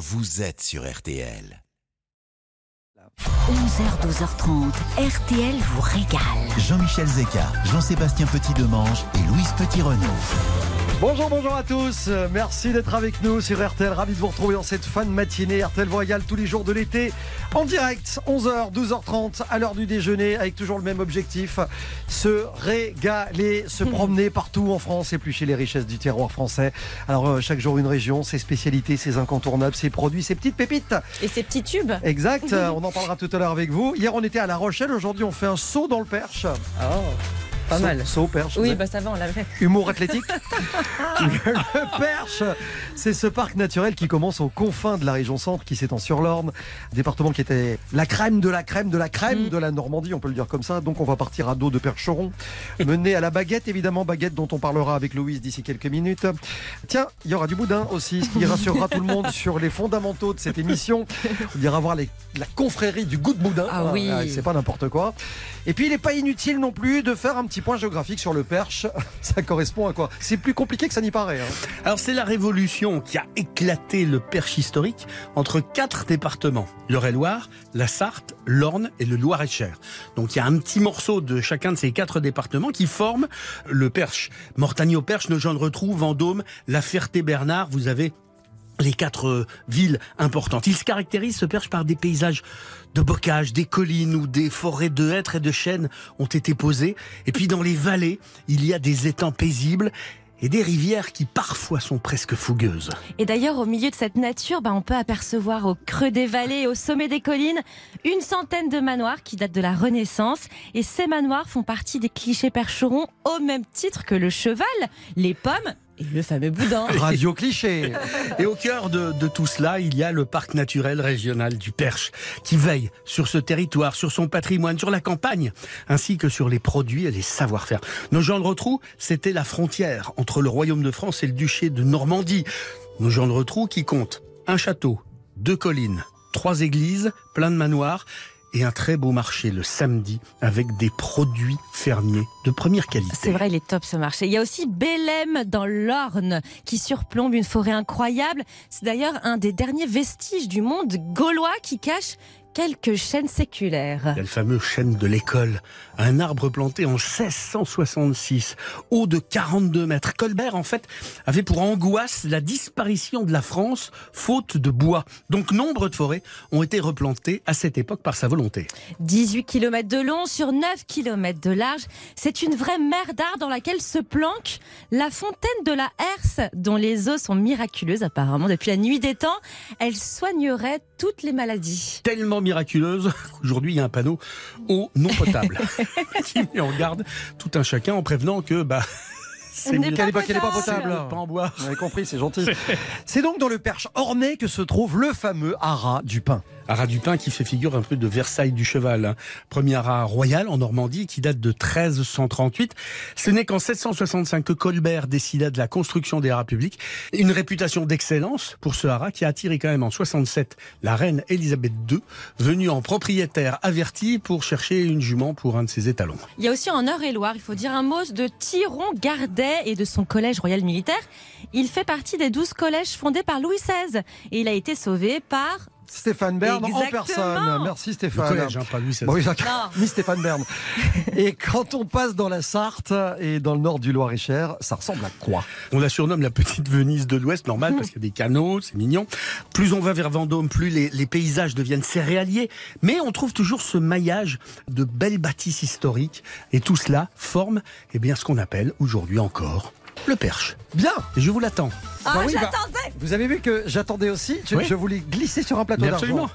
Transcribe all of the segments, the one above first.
vous êtes sur RTL. 11h, 12h30, RTL vous régale. Jean-Michel Zeka, Jean-Sébastien Petit-Demange et Louise Petit-Renaud. Bonjour, bonjour à tous. Merci d'être avec nous sur RTL. Ravi de vous retrouver en cette fin de matinée. RTL régale tous les jours de l'été en direct, 11h, 12h30, à l'heure du déjeuner, avec toujours le même objectif se régaler, se promener partout en France, éplucher les richesses du terroir français. Alors, euh, chaque jour, une région, ses spécialités, ses incontournables, ses produits, ses petites pépites. Et ces petits tubes Exact, on en parlera tout à l'heure avec vous. Hier, on était à La Rochelle. Aujourd'hui, on fait un saut dans le perche. Pas mal. Saut au perche. Oui, bah ça va, on l'a fait. Humour athlétique Le Perche, c'est ce parc naturel qui commence aux confins de la région centre, qui s'étend sur l'Orne, département qui était la crème de la crème de la crème Mm. de la Normandie, on peut le dire comme ça. Donc on va partir à dos de Percheron, mené à la baguette, évidemment, baguette dont on parlera avec Louise d'ici quelques minutes. Tiens, il y aura du boudin aussi, ce qui rassurera tout le monde sur les fondamentaux de cette émission. On ira voir les- la confrérie du goût de boudin. Ah oui. c'est pas n'importe quoi. Et puis il n'est pas inutile non plus de faire un petit point géographique sur le Perche. Ça correspond à quoi? C'est plus compliqué que ça n'y paraît. hein. Alors c'est la révolution qui a éclaté le Perche historique entre quatre départements, l'Eure-et-Loire, la Sarthe, l'Orne et le Loir-et-Cher. Donc il y a un petit morceau de chacun de ces quatre départements qui forment le Perche. Mortagne-au-Perche, Nogent-le-Rotrou, Vendôme, La Ferté-Bernard, vous avez les quatre euh, villes importantes. Il se caractérise ce perche par des paysages de bocage, des collines où des forêts de hêtres et de chênes ont été posées. Et puis dans les vallées, il y a des étangs paisibles et des rivières qui parfois sont presque fougueuses. Et d'ailleurs, au milieu de cette nature, bah, on peut apercevoir au creux des vallées et au sommet des collines une centaine de manoirs qui datent de la Renaissance. Et ces manoirs font partie des clichés percherons au même titre que le cheval, les pommes et le fameux boudin. Radio cliché. Et au cœur de, de tout cela, il y a le parc naturel régional du Perche, qui veille sur ce territoire, sur son patrimoine, sur la campagne, ainsi que sur les produits et les savoir-faire. Nogent-le-Rotrou, c'était la frontière entre le royaume de France et le duché de Normandie. Nogent-le-Rotrou qui compte un château, deux collines, trois églises, plein de manoirs, et un très beau marché le samedi avec des produits fermiers de première qualité. C'est vrai, il est top ce marché. Il y a aussi Bélem dans l'Orne qui surplombe une forêt incroyable. C'est d'ailleurs un des derniers vestiges du monde gaulois qui cache quelques chaînes séculaires. Il y a le fameux chêne de l'école, un arbre planté en 1666, haut de 42 mètres. Colbert, en fait, avait pour angoisse la disparition de la France, faute de bois. Donc, nombre de forêts ont été replantées à cette époque par sa volonté. 18 km de long sur 9 km de large. C'est une vraie mer d'art dans laquelle se planque la fontaine de la Herse, dont les eaux sont miraculeuses apparemment depuis la nuit des temps. Elle soignerait toutes les maladies. Tellement miraculeuse qu'aujourd'hui, il y a un panneau eau non potable qui met en garde tout un chacun en prévenant que, bah, c'est n'est pas pas, pas potable. pas en boire. Vous avez compris, c'est gentil. C'est donc dans le Perche ornais que se trouve le fameux haras du pain. Haras du Pin qui fait figure un peu de Versailles du cheval. hein. Premier haras royal en Normandie qui date de 1338. Ce n'est qu'en 765 que Colbert décida de la construction des haras publics. Une réputation d'excellence pour ce haras qui a attiré quand même en 67 la reine Elisabeth II, venue en propriétaire averti pour chercher une jument pour un de ses étalons. Il y a aussi en Eure-et-Loire, il faut dire un mot de Thiron Gardet et de son collège royal militaire. Il fait partie des 12 collèges fondés par Louis XVI et il a été sauvé par Stéphane Bern en personne. Merci Le Stéphane. collège, hein, pas. Bon, oui, Stéphane Bern. Et quand on passe dans la Sarthe et dans le nord du Loir-et-Cher, ça ressemble à quoi? On la surnomme la petite Venise de l'Ouest, normal, parce qu'il y a des canaux, c'est mignon. Plus on va vers Vendôme, plus les, les paysages deviennent céréaliers. Mais on trouve toujours ce maillage de belles bâtisses historiques. Et tout cela forme eh bien, ce qu'on appelle aujourd'hui encore le Perche. Bien Et je vous l'attends. Ah, Bah oui, bah, j'attendais Vous avez vu que j'attendais aussi je, Oui. je voulais glisser sur un plateau d'argent. absolument.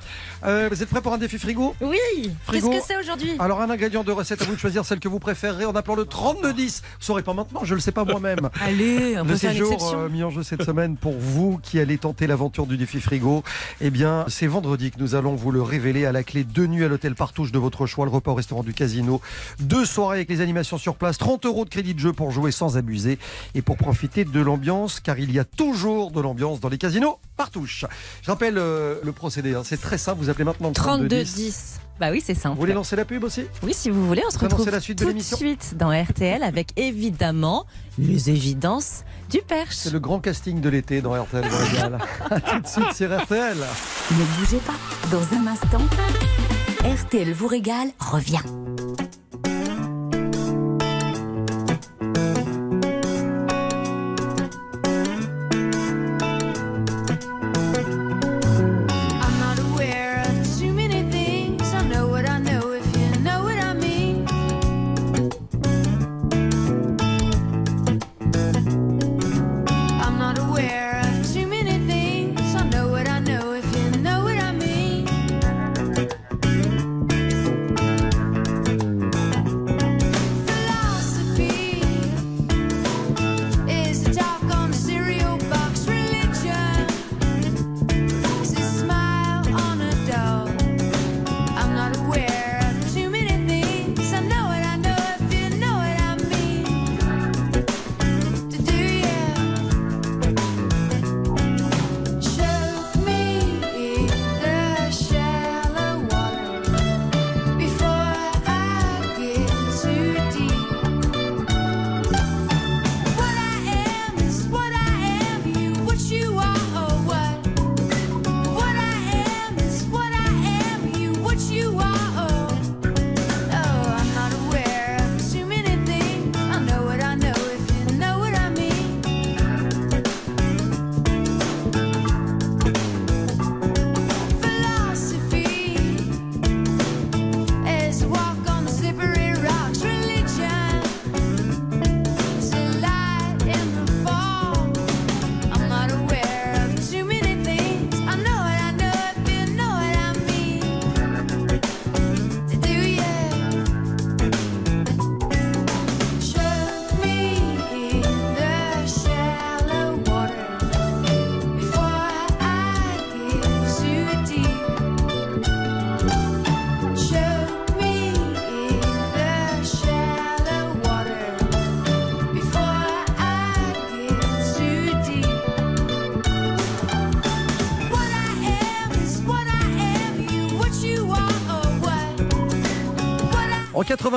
Euh, vous êtes prêts pour un défi frigo? Oui Qu'est-ce Frigo. que c'est aujourd'hui? Alors un ingrédient de recette, à vous de choisir celle que vous préférez en appelant le 3210. Vous saurez pas maintenant, je le sais pas moi-même. Allez, on Le séjour euh, mis en jeu cette semaine pour vous qui allez tenter l'aventure du défi frigo. Eh bien, c'est vendredi que nous allons vous le révéler à la clé. Deux nuits à l'hôtel Partouche de votre choix, le repas au restaurant du casino. Deux soirées avec les animations sur place. 30 euros de crédit de jeu pour jouer sans abuser et pour profiter de l'ambiance car il y a toujours de l'ambiance dans les casinos par touche. Je rappelle euh, le procédé, hein. c'est très simple, vous appelez maintenant le 32 32 10. Bah oui, c'est simple. Vous voulez lancer la pub aussi? Oui, si vous voulez, on se retrouve la suite de tout de suite dans RTL avec évidemment les évidences du perche. C'est le grand casting de l'été dans RTL. A tout de suite sur RTL. Ne bougez pas. Dans un instant, RTL vous régale revient.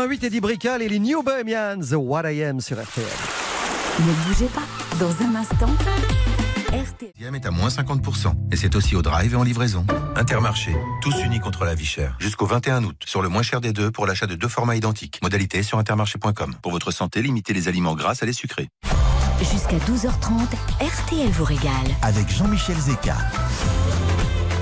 8 Eddie Brical et les New Bohemians, What I Am sur RTL. Ne bougez pas, dans un instant, RTL. est à moins 50%, et c'est aussi au drive et en livraison. Intermarché, tous unis contre la vie chère. Jusqu'au 21 août, sur le moins cher des deux pour l'achat de deux formats identiques. Modalité sur intermarché.com. Pour votre santé, limitez les aliments gras à les sucrés. Jusqu'à 12h30, RTL vous régale. Avec Jean-Michel Zeka.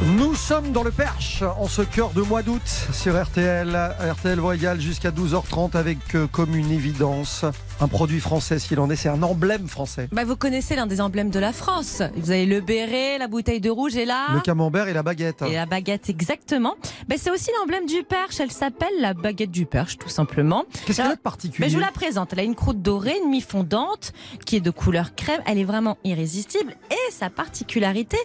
Nous sommes dans le Perche en ce cœur de mois d'août sur RTL. RTL Royal jusqu'à 12h30 avec euh, comme une évidence un produit français s'il en est, c'est un emblème français. Bah, vous connaissez l'un des emblèmes de la France. Vous avez le béret, la bouteille de rouge et là. Le camembert et la baguette. Et la baguette, exactement. Bah, c'est aussi l'emblème du Perche. Elle s'appelle la baguette du Perche, tout simplement. Qu'est-ce qu'elle a de particulier Mais je vous la présente. Elle a une croûte dorée, une mi-fondante, qui est de couleur crème. Elle est vraiment irrésistible. Et sa particularité,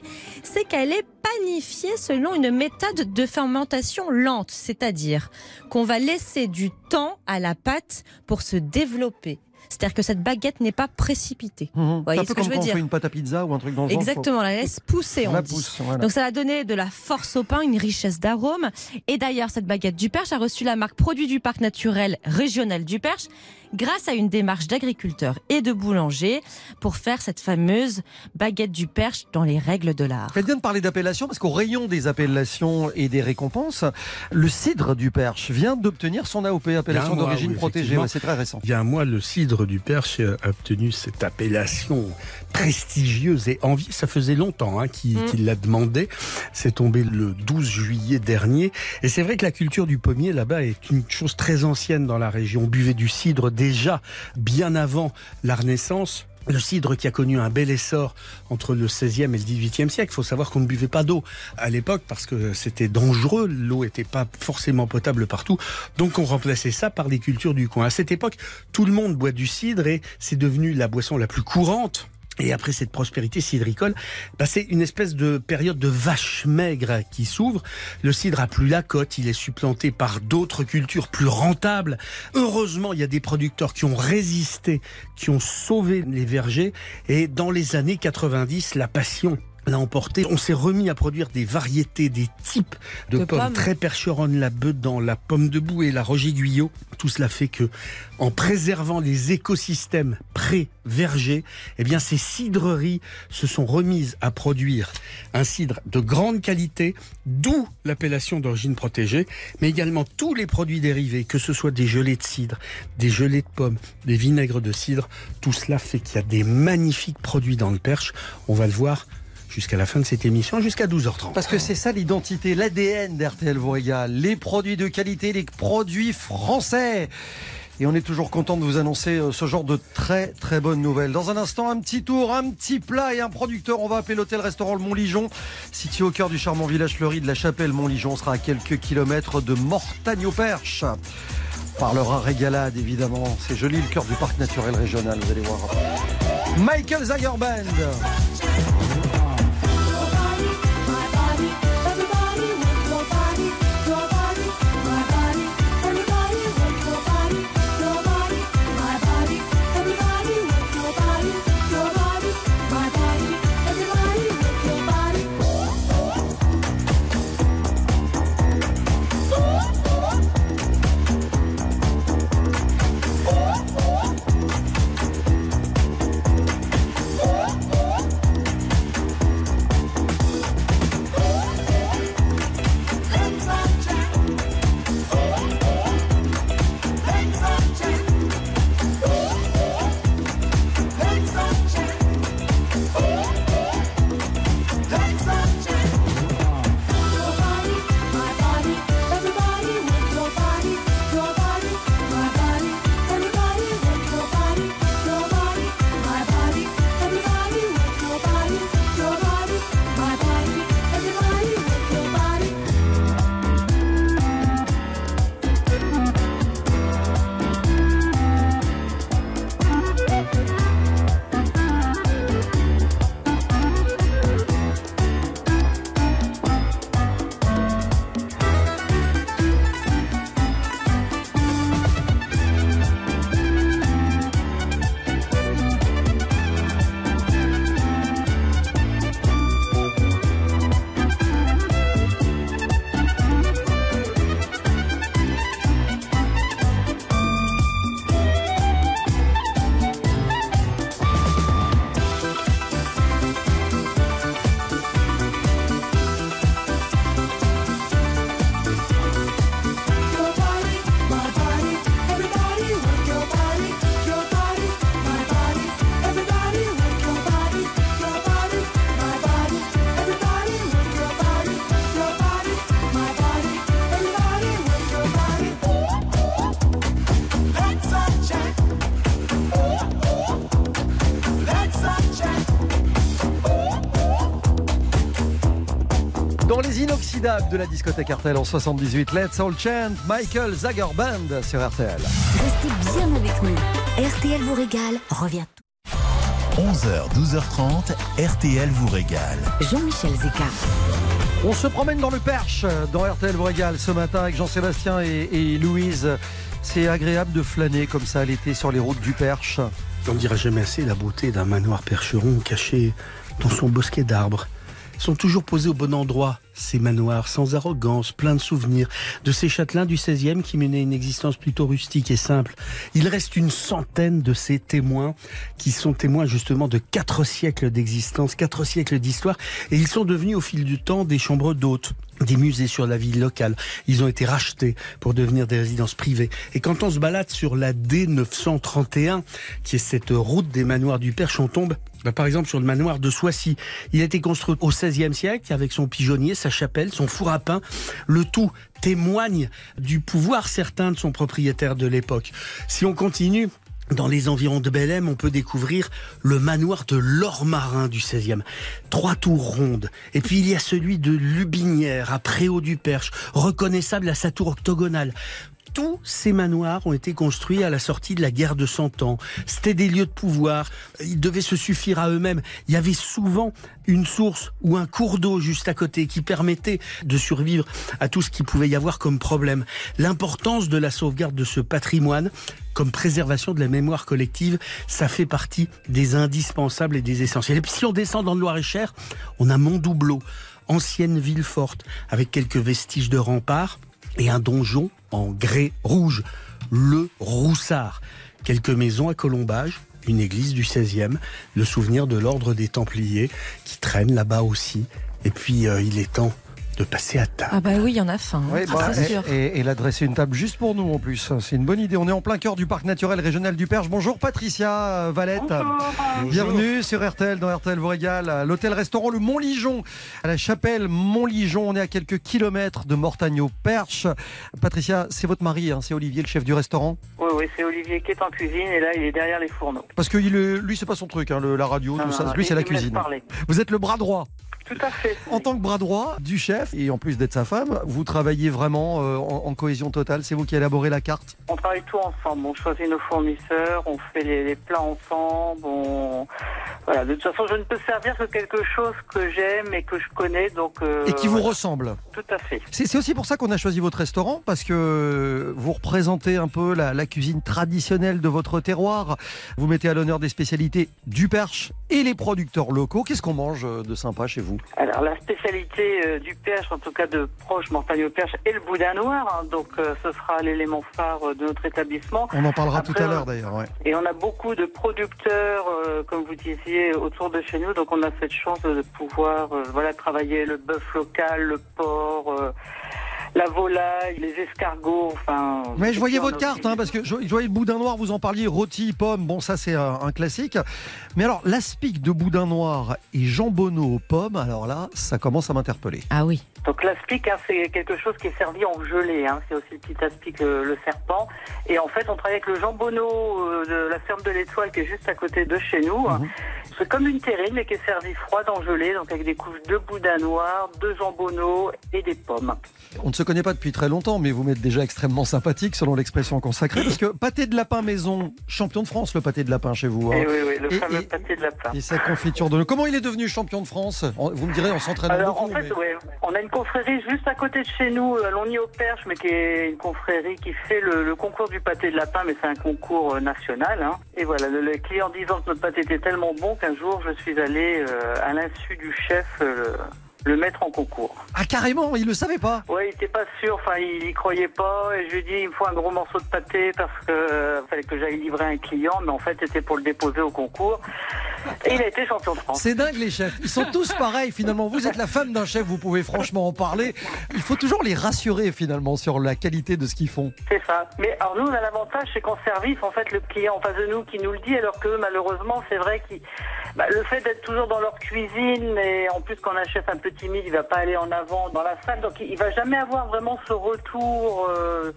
c'est qu'elle est panifiée selon une méthode de fermentation lente. C'est-à-dire qu'on va laisser du temps à la pâte pour se développer. C'est-à-dire que cette baguette n'est pas précipitée. Voyez C'est un ce que je veux quand on dire fait une pâte à pizza ou un truc dans le genre. Exactement, la laisse pousser, On la dit. pousse, voilà. Donc ça va donner de la force au pain, une richesse d'arômes. Et d'ailleurs, cette baguette du Perche a reçu la marque produit du parc naturel régional du Perche grâce à une démarche d'agriculteurs et de boulangers pour faire cette fameuse baguette du Perche dans les règles de l'art. Faites bien de parler d'appellation parce qu'au rayon des appellations et des récompenses, le cidre du Perche vient d'obtenir son AOP, appellation d'origine oui, protégée. Ouais, c'est très récent. Il y a un mois, le cidre du Perche a obtenu cette appellation prestigieuse et envie. Ça faisait longtemps hein, qu'il Mm. qu'il la demandait. C'est tombé le 12 juillet dernier. Et c'est vrai que la culture du pommier là-bas est une chose très ancienne dans la région. On buvait du cidre déjà bien avant la Renaissance. Le cidre qui a connu un bel essor entre le 16e et le 18e siècle. Il faut savoir qu'on ne buvait pas d'eau à l'époque parce que c'était dangereux. L'eau n'était pas forcément potable partout. Donc on remplaçait ça par les cultures du coin. À cette époque, tout le monde boit du cidre et c'est devenu la boisson la plus courante Et après cette prospérité cidricole, bah, c'est une espèce de période de vache maigre qui s'ouvre. Le cidre a plus la cote, il est supplanté par d'autres cultures plus rentables. Heureusement, il y a des producteurs qui ont résisté, qui ont sauvé les vergers. Et dans les années 90, la passion l'a emporté. On s'est remis à produire des variétés, des types de, De pommes, pommes. très percheronne, la bedant, la pomme de boue et la roger guyot. Tout cela fait que, en préservant les écosystèmes pré-vergers, eh bien, ces cidreries se sont remises à produire un cidre de grande qualité, d'où l'appellation d'origine protégée, mais également tous les produits dérivés, que ce soit des gelées de cidre, des gelées de pommes, des vinaigres de cidre. Tout cela fait qu'il y a des magnifiques produits dans le Perche. On va le voir jusqu'à la fin de cette émission, jusqu'à 12h30. Parce que c'est ça l'identité, l'ADN d'RTL vous régale. Les produits de qualité, les produits français. Et on est toujours content de vous annoncer euh, ce genre de très très bonnes nouvelles. Dans un instant, un petit tour, un petit plat et un producteur. On va appeler l'hôtel-restaurant Le Mont-Ligeon. Situé au cœur du charmant village fleuri de la chapelle Mont-Ligeon, sera à quelques kilomètres de Mortagne-au-Perche. On Parlera régalade évidemment. C'est joli le cœur du parc naturel régional, vous allez voir. Michael Zager de la discothèque RTL en 78, Let's All Chant, Michael Zager Band sur RTL. Restez bien avec nous. RTL vous régale. Revient 11h, 12h30, RTL vous régale. Jean-Michel Zeka. On se promène dans le Perche, dans RTL vous régale ce matin avec Jean-Sébastien et, et Louise. C'est agréable de flâner comme ça l'été sur les routes du Perche. On ne dira jamais assez la beauté d'un manoir percheron caché dans son bosquet d'arbres. Ils sont toujours posés au bon endroit, ces manoirs, sans arrogance, pleins de souvenirs, de ces châtelains du 16e qui menaient une existence plutôt rustique et simple. Il reste une centaine de ces témoins qui sont témoins justement de quatre siècles d'existence, quatre siècles d'histoire, et ils sont devenus au fil du temps des chambres d'hôtes des musées sur la ville locale. Ils ont été rachetés pour devenir des résidences privées. Et quand on se balade sur la D931, qui est cette route des manoirs du Perche, on tombe bah, par exemple sur le manoir de Soissy. Il a été construit au XVIe siècle avec son pigeonnier, sa chapelle, son four à pain. Le tout témoigne du pouvoir certain de son propriétaire de l'époque. Si on continue, dans les environs de Belém, on peut découvrir le manoir de l'or marin du 16e. Trois tours rondes. Et puis il y a celui de Lubinière, à Préau du Perche, reconnaissable à sa tour octogonale. Tous ces manoirs ont été construits à la sortie de la guerre de Cent Ans. C'était des lieux de pouvoir. Ils devaient se suffire à eux-mêmes. Il y avait souvent une source ou un cours d'eau juste à côté qui permettait de survivre à tout ce qui pouvait y avoir comme problème. L'importance de la sauvegarde de ce patrimoine comme préservation de la mémoire collective, ça fait partie des indispensables et des essentiels. Et puis si on descend dans le Loir-et-Cher, on a Montdoubleau, ancienne ville forte, avec quelques vestiges de remparts et un donjon en grès rouge, le Roussard. Quelques maisons à colombage, une église du 16e, le souvenir de l'ordre des Templiers qui traîne là-bas aussi. Et puis euh, il est temps de passer à table. Ah bah oui, il y en a faim. hein. Oui, Ah, bah, et, sûr. et, et là, dresser une table juste pour nous en plus. C'est une bonne idée. On est en plein cœur du parc naturel régional du Perche. Bonjour Patricia euh, Valette. Bienvenue sur RTL, dans RTL vous régale. à L'hôtel-restaurant Le Mont-Ligeon, à la chapelle Mont-Ligeon. On est à quelques kilomètres de Mortagne-au-Perche. Patricia, c'est votre mari, hein, c'est Olivier, le chef du restaurant Oui, oui, c'est Olivier qui est en cuisine et là, il est derrière les fourneaux. Parce que il est- lui, c'est pas son truc, hein, le- la radio, Non, tout non, ça. non, Lui, c'est la cuisine. Vous êtes le bras droit. Tout à fait. En tant que bras droit du chef, et en plus d'être sa femme, vous travaillez vraiment euh, en, en cohésion totale. C'est vous qui élaborez la carte? On travaille tout ensemble. On choisit nos fournisseurs, on fait les, les plats ensemble. On... Voilà. De toute façon, je ne peux servir que quelque chose que j'aime et que je connais. Donc, euh, et qui vous voilà. ressemble. Tout à fait. C'est aussi pour ça qu'on a choisi votre restaurant, parce que vous représentez un peu la, la cuisine traditionnelle de votre terroir. Vous mettez à l'honneur des spécialités du Perche et les producteurs locaux. Qu'est-ce qu'on mange euh, de sympa chez vous? Alors, la spécialité euh, du Perche, en tout cas de proche Montagne au Perche, est le boudin noir. hein. donc, euh, ce sera l'élément phare euh, de notre établissement. On en parlera Après, tout à l'heure d'ailleurs. ouais. Et on a beaucoup de producteurs, euh, comme vous disiez, autour de chez nous. Donc on a cette chance de pouvoir euh, voilà, travailler le bœuf local, le porc, euh, la volaille, les escargots. Enfin, Mais je voyais votre carte, hein, parce que je, je voyais le boudin noir, vous en parliez, rôti, pomme, bon ça c'est un, un classique. Mais alors, l'aspic de boudin noir et jambonneau aux pommes, alors là, ça commence à m'interpeller. Ah oui. Donc l'aspic, hein, c'est quelque chose qui est servi en gelée. Hein. C'est aussi le petit aspic, le, le serpent. Et en fait, on travaille avec le jambonneau euh, de la ferme de l'Étoile qui est juste à côté de chez nous. Mhm. C'est comme une terrine, mais qui est servie froide en gelée, donc avec des couches de boudin noir, de jambonneau et des pommes. On ne se connaît pas depuis très longtemps, mais vous m'êtes déjà extrêmement sympathique selon l'expression consacrée, parce que pâté de lapin maison, champion de France le pâté de lapin chez vous. hein. Et oui, oui, le Et- fameux et- pâté de lapin. Et sa confiture de... Comment il est devenu champion de France Vous me direz, on s'entraîne Alors beaucoup. en fait, mais- ouais, on a une confrérie juste à côté de chez nous, à Longny-au-Perche, mais qui est une confrérie qui fait le, le concours du pâté de lapin, mais c'est un concours euh, national. hein. Et voilà, le, le client disant que notre pâté était tellement bon qu'un jour je suis allé, euh, à l'insu du chef, euh, le mettre en concours. Ah carrément, il le savait pas. Ouais, il était pas sûr, enfin il y croyait pas, et je lui ai dit il me faut un gros morceau de pâté parce que euh, fallait que j'aille livrer un client, mais en fait c'était pour le déposer au concours. Et il a été champion de France. C'est dingue les chefs. Ils sont tous pareils finalement. Vous êtes la femme d'un chef, vous pouvez franchement en parler. Il faut toujours les rassurer finalement sur la qualité de ce qu'ils font. C'est ça. Mais alors nous, on a l'avantage, c'est qu'en service, en fait, le client en face de nous qui nous le dit, alors que malheureusement, c'est vrai que le fait d'être toujours dans leur cuisine, et en plus quand un chef un peu timide, il va pas aller en avant dans la salle, donc il, il va jamais avoir vraiment ce retour euh,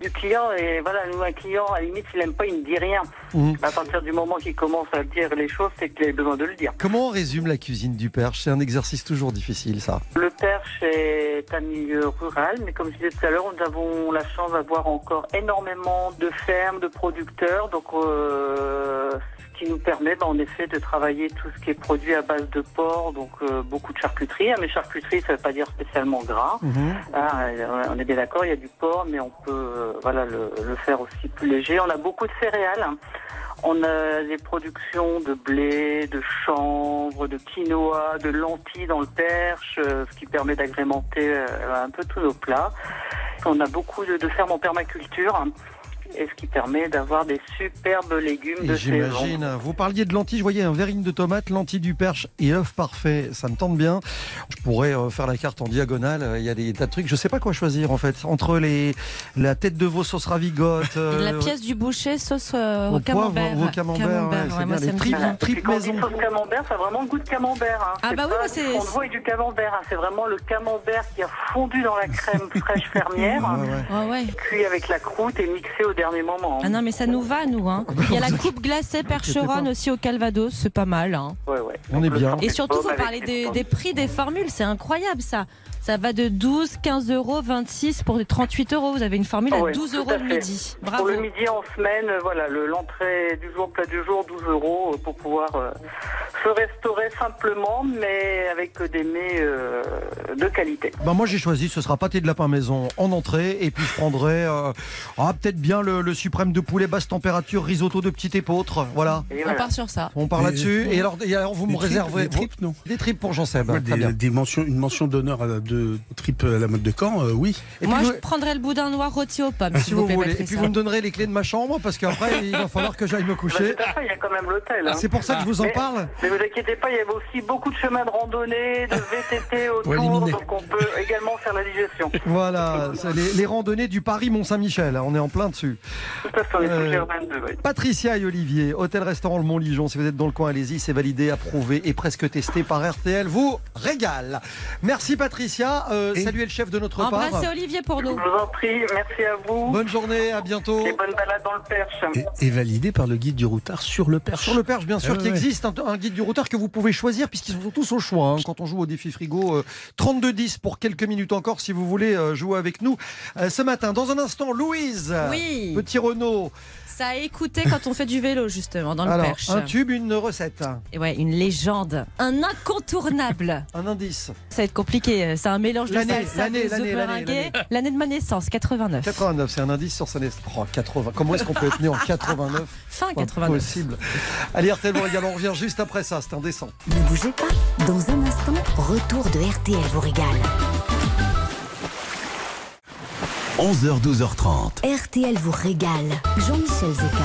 du client. Et voilà, nous, un client, à la limite, s'il aime pas, il ne dit rien. Mhm. À partir du moment qu'il commence à dire les choses, c'est qu'il a besoin de le dire. Comment on résume la cuisine du Perche? C'est un exercice toujours difficile ça. Le Perche est un milieu rural, mais comme je disais tout à l'heure, nous avons la chance d'avoir encore énormément de fermes, de producteurs, donc euh, qui nous permet ben, en effet de travailler tout ce qui est produit à base de porc, donc euh, beaucoup de charcuterie. hein, mais charcuterie, ça ne veut pas dire spécialement gras. Mhm. Ah, euh, on est bien d'accord, il y a du porc, mais on peut euh, voilà, le, le faire aussi plus léger. On a beaucoup de céréales. On a des productions de blé, de chanvre, de quinoa, de lentilles dans le perche, euh, ce qui permet d'agrémenter un peu tous nos plats. On a beaucoup de, de fermes en permaculture. Hein, Et ce qui permet d'avoir des superbes légumes Et de saison. J'imagine. Vous parliez de lentilles, je voyais un verrine de tomates, lentilles du perche et œuf parfait. Ça me tente bien. Je pourrais euh, faire la carte en diagonale. Il y a des tas de trucs. Je sais pas quoi choisir en fait. Entre les la tête de veau sauce ravigote, euh, la pièce du boucher sauce euh, au camembert. poivre, au camembert, ouais, c'est ouais, moi, bien. ça Les me tripes, dit bien. Et puis tripes quand on dit maison. sauce camembert, ça a vraiment le goût de camembert. hein. Ah C'est bah oui, c'est- veau et du camembert. hein. C'est vraiment le camembert qui a fondu dans la crème fraîche fermière, ouais. cuit avec la croûte et mixé au dernier moment. hein. Ah non, mais ça nous va, nous. Hein. Il y a la coupe glacée Percheron aussi au Calvados, c'est pas mal. Hein. Ouais, ouais. On est bien. Et surtout, vous parlez des prix des formules, c'est incroyable ça. Ça va de 12, 15 euros, 26 pour des 38 euros. Vous avez une formule à Ouais, 12 tout euros à le midi. Bravo. Pour le midi en semaine, voilà, le- l'entrée du jour, plat du jour, 12 euros pour pouvoir euh, se restaurer simplement, mais avec des mets euh, de qualité. Ben moi j'ai choisi, ce sera pâté de lapin maison en entrée et puis je prendrai euh, ah, peut-être bien le, le suprême de poulet basse température, risotto de petite épeautre. Voilà, On part sur ça. on part là-dessus. Et alors, et alors vous me tripes- réservez des tripes, non des tripes pour Jean-Seb. Ouais, Très des, bien. des mentions, une mention d'honneur à la- de trip à la mode de Caen, euh, oui. Et Moi, puis, je vous- prendrais le boudin noir rôti aux pommes, si s'il vous vous plaît, voulez. Et puis vous me donnerez les clés de ma chambre parce qu'après il va falloir que j'aille me Bah, coucher. fait, il y a quand même l'hôtel. hein. C'est pour ça que je vous en Mais- parle. Mais vous inquiétez pas, il y avait aussi beaucoup de chemins de randonnée, de VTT autour, donc on peut également faire la digestion. Voilà, les, les randonnées du Paris Mont-Saint-Michel. On est en plein dessus. Tout à fait, Euh, sous le 22, oui. Patricia et Olivier, hôtel-restaurant Le Mont-Ligeon. Si vous êtes dans le coin, allez-y. C'est validé, approuvé et presque testé par RTL. Vous régale. Merci Patricia. Euh, Et- saluez le chef de notre part. Embrassez Olivier pour Je nous. vous en prie, merci à vous. Bonne journée, à bientôt. Et bonne balade dans le Perche. Et, et validé par le guide du routard sur le Perche. Sur le Perche, bien sûr, qu'il ouais. existe un, un guide du routard que vous pouvez choisir puisqu'ils sont tous au choix. hein, quand on joue au défi frigo, euh, 32-10 pour quelques minutes encore si vous voulez euh, jouer avec nous euh, ce matin. Dans un instant, Louise, Oui. petit Renault. Ça a écouté quand on fait du vélo, justement, dans le Alors, perche. un tube, une recette, Et ouais, une légende, un incontournable. un indice. Ça va être compliqué. euh, C'est un mélange de L'année, salsa, l'année, de l'année, l'année, de ma naissance, 89. 89, c'est un indice sur sa naissance. Oh, 80. Comment est-ce qu'on peut être né en 89 Fin Pas 89. possible. Allez, RTL vous régale, on revient juste après ça, c'est indécent. Ne bougez pas. Dans un instant, retour de RTL vous régale. 11h, 12h30. RTL vous régale. Jean-Michel Zeka.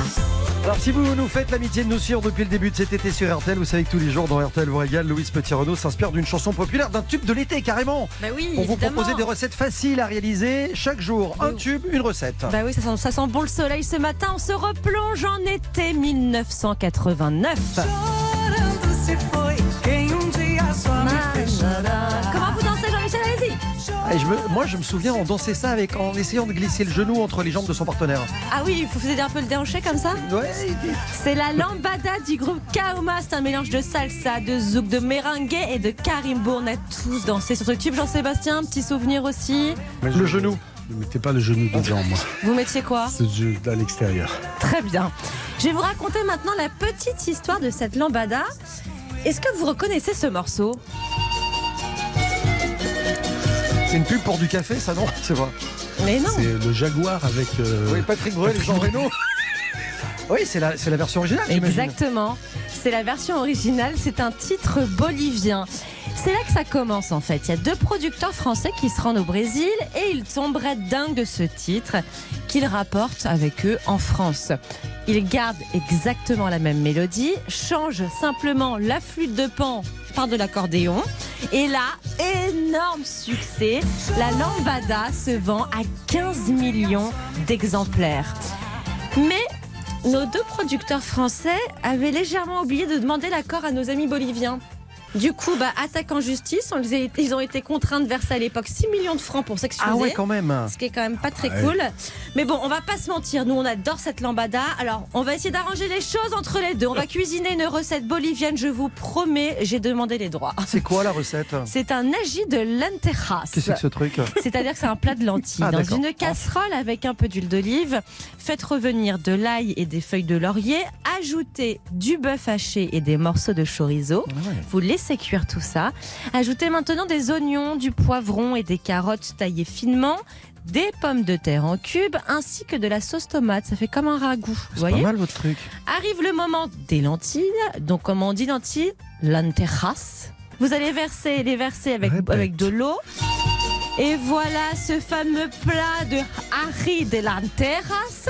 Alors si vous nous faites l'amitié de nous suivre depuis le début de cet été sur RTL, vous savez que tous les jours dans RTL vous régale, Louise Petit-Renaud s'inspire d'une chanson populaire, d'un tube de l'été carrément. Bah oui, Pour vous proposer des recettes faciles à réaliser chaque jour. Un Oui. tube, une recette. Bah oui, ça sent, ça sent bon le soleil ce matin. On se replonge en été 1989. Et je me- moi je me souviens, on dansait ça avec, en essayant de glisser le genou entre les jambes de son partenaire. Ah oui, vous faisiez un peu le déhanché comme ça Ouais, C'est la lambada du groupe Kaoma. C'est un mélange de salsa, de zouk, de merengue et de carimbo. On a tous dansé sur ce tube. Jean-Sébastien, petit souvenir aussi. Mais Le genou. Ne mettez pas le genou dedans, moi. Vous mettiez quoi C'est jeu à l'extérieur. Très bien. Je vais vous raconter maintenant la petite histoire de cette lambada. Est-ce que vous reconnaissez ce morceau? C'est une pub pour du café, ça non C'est vrai. Mais non. C'est le Jaguar avec. euh, Oui, Patrick Bruel et Jean Reno. Oui, c'est la, c'est la version originale. Exactement. C'est la version originale. C'est un titre bolivien. C'est là que ça commence en fait. Il y a deux producteurs français qui se rendent au Brésil et ils tomberaient dingues de ce titre qu'ils rapportent avec eux en France. Ils gardent exactement la même mélodie, changent simplement la flûte de pan par de l'accordéon. Et là, énorme succès, la lambada se vend à 15 millions d'exemplaires. Mais nos deux producteurs français avaient légèrement oublié de demander l'accord à nos amis boliviens. Du coup, bah, attaque en justice, on les a- ils ont été contraints de verser à l'époque 6 millions de francs pour s'excuser. Ah ouais, quand même. Ce qui est quand même pas très Ouais. cool. Mais bon, on va pas se mentir, nous on adore cette lambada. Alors, on va essayer d'arranger les choses entre les deux. On va cuisiner une recette bolivienne, je vous promets, j'ai demandé les droits. C'est quoi la recette? C'est un agi de lentejas. Qu'est-ce que c'est que ce truc? C'est-à-dire que c'est un plat de lentilles. Ah, Dans une casserole avec un peu d'huile d'olive, faites revenir de l'ail et des feuilles de laurier, ajoutez du bœuf haché et des morceaux de chorizo. Vous laissez cuire tout ça. Ajoutez maintenant des oignons, du poivron et des carottes taillées finement. Des pommes de terre en cubes ainsi que de la sauce tomate. Ça fait comme un ragoût. C'est pas mal votre truc. Arrive le moment des lentilles. Donc, comme on dit lentilles, lentejas. Vous allez verser, les verser avec, Répète. avec de l'eau. Et voilà ce fameux plat de Harry de Lanteras.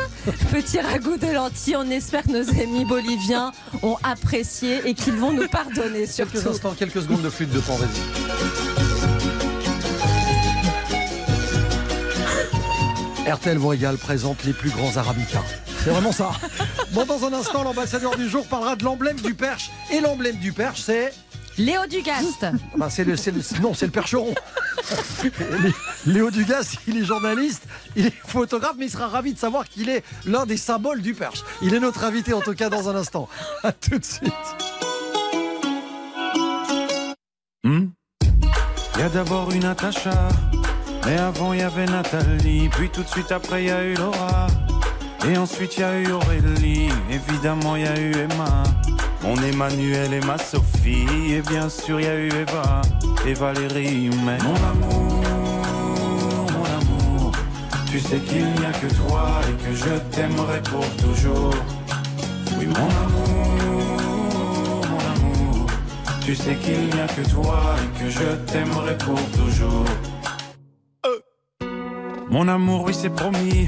Petit ragoût de lentilles. On espère que nos amis boliviens ont apprécié et qu'ils vont nous pardonner Quelques surtout. instants, quelques secondes de flûte de pan, vas-y. RTL vous régale présente les plus grands arabicas. C'est vraiment ça. Bon, dans un instant, l'ambassadeur du jour parlera de l'emblème du perche. Et l'emblème du perche, c'est. Léo Dugast. Bah, c'est le, c'est le- non, c'est le percheron. Lé- Léo Dugas, il est journaliste, il est photographe, mais il sera ravi de savoir qu'il est l'un des symboles du perche. Il est notre invité en tout cas dans un instant. À tout de suite. Hmm? Il y a d'abord Natacha, mais avant il y avait Nathalie, puis tout de suite après il y a eu Laura, et ensuite il y a eu Aurélie, évidemment il y a eu Emma, mon Emmanuel et ma Sophie, et bien sûr il y a eu Eva et Valérie, mais mon amour, mon amour, tu sais qu'il n'y a que toi et que je t'aimerai pour toujours. Oui mon amour, mon amour. Tu sais qu'il n'y a que toi et que je t'aimerai pour toujours. Euh. Mon amour, oui, c'est promis.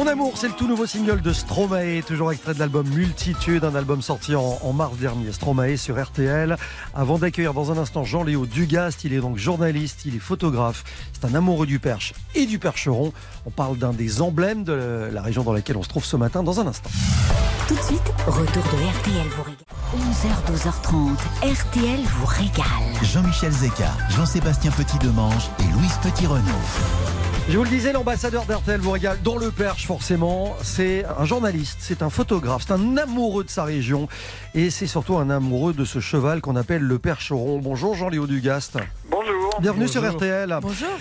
Mon amour, c'est le tout nouveau single de Stromae, toujours extrait de l'album Multitude, un album sorti en, en mars dernier. Stromae sur RTL. Avant d'accueillir dans un instant Jean-Léo Dugast, il est donc journaliste, il est photographe, c'est un amoureux du perche et du percheron. On parle d'un des emblèmes de la région dans laquelle on se trouve ce matin dans un instant. Tout de suite, retour de RTL vous régale. 11h, 12h30, RTL vous régale. Jean-Michel Zeka, Jean-Sébastien Petit-Demange et Louise Petit-Renaud. Je vous le disais, l'ambassadeur d'RTL vous régale dans le Perche, forcément. C'est un journaliste, c'est un photographe, c'est un amoureux de sa région. Et c'est surtout un amoureux de ce cheval qu'on appelle le percheron. Bonjour Jean-Léo Dugast. Bonjour. Bienvenue sur RTL. Bonjour.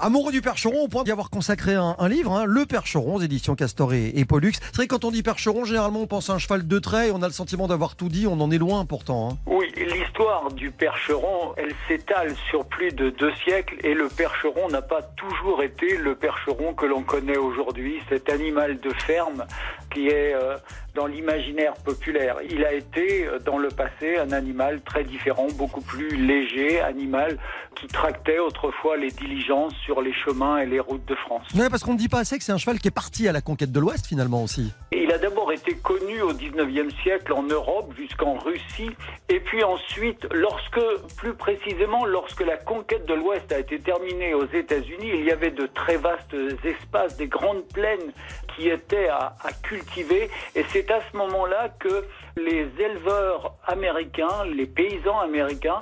Amoureux du percheron, au point d'y avoir consacré un, livre, hein, Le Percheron, aux éditions Castor et, et Pollux. C'est vrai que quand on dit percheron, généralement on pense à un cheval de trait, on a le sentiment d'avoir tout dit, on en est loin pourtant. hein. Oui, l'histoire du percheron, elle s'étale sur plus de deux siècles et le percheron n'a pas toujours été le percheron que l'on connaît aujourd'hui, cet animal de ferme qui est euh, dans l'imaginaire populaire. Il a été euh, dans le passé un animal très différent, beaucoup plus léger, animal qui tractait autrefois les diligences sur les chemins et les routes de France. Ouais, parce qu'on ne dit pas assez que c'est un cheval qui est parti à la conquête de l'Ouest finalement aussi. Et il a d'abord été connu au 19e siècle en Europe jusqu'en Russie et puis ensuite lorsque plus précisément lorsque la conquête de l'Ouest a été terminée aux États-Unis, il y avait de très vastes espaces, des grandes plaines qui étaient à, à cultiver et c'est à ce moment-là que les éleveurs américains, les paysans américains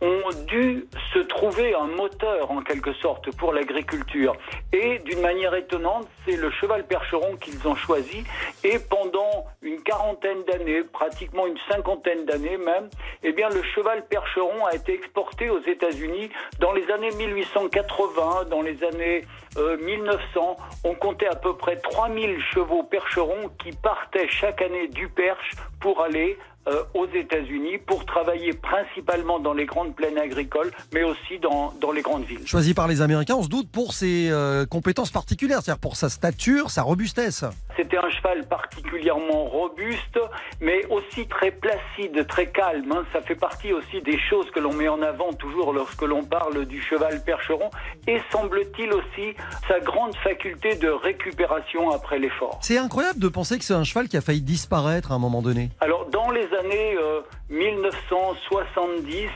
ont dû se trouver un moteur en quelque sorte pour l'agriculture. Et d'une manière étonnante, c'est le cheval percheron qu'ils ont choisi. Et pendant une quarantaine d'années, pratiquement une cinquantaine d'années même, eh bien le cheval percheron a été exporté aux États-Unis dans les années 1880, dans les années euh, 1900, on comptait à peu près 3000 chevaux percherons qui partaient chaque année du Perche pour aller euh, aux États-Unis pour travailler principalement dans les grandes plaines agricoles, mais aussi dans, dans les grandes villes. Choisi par les Américains, on se doute pour ses euh, compétences particulières, c'est-à-dire pour sa stature, sa robustesse. C'était un cheval particulièrement robuste, mais aussi très placide, très calme. hein. Ça fait partie aussi des choses que l'on met en avant toujours lorsque l'on parle du cheval percheron. Et semble-t-il aussi sa grande faculté de récupération après l'effort. C'est incroyable de penser que c'est un cheval qui a failli disparaître à un moment donné. Alors, dans les années euh, 1970,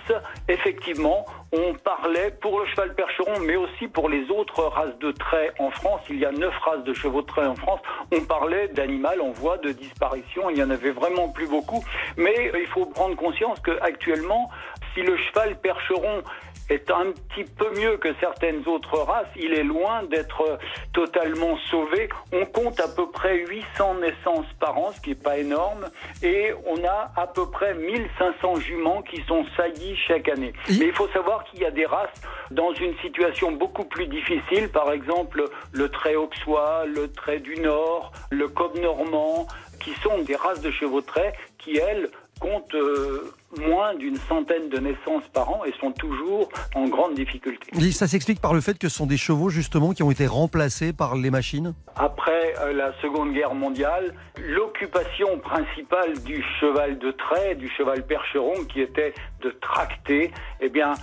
effectivement, on parlait pour le cheval percheron, mais aussi pour les autres races de traits en France. Il y a neuf races de chevaux de trait en France. On parlait d'animal en voie de disparition. Il y en avait vraiment plus beaucoup. Mais euh, il faut prendre conscience qu'actuellement, si le cheval percheron est un petit peu mieux que certaines autres races. Il est loin d'être euh, totalement sauvé. On compte à peu près 800 naissances par an, ce qui n'est pas énorme, et on a à peu près 1500 juments qui sont saillies chaque année. Mais il faut savoir qu'il y a des races dans une situation beaucoup plus difficile, par exemple le trait auxois, le trait du Nord, le cob normand, qui sont des races de chevaux de trait qui, elles, comptent euh, moins d'une centaine de naissances par an et sont toujours en grande difficulté. Et ça s'explique par le fait que ce sont des chevaux justement qui ont été remplacés par les machines? Après euh, la Seconde Guerre mondiale, l'occupation principale du cheval de trait, du cheval percheron, qui était de tracter, eh bien,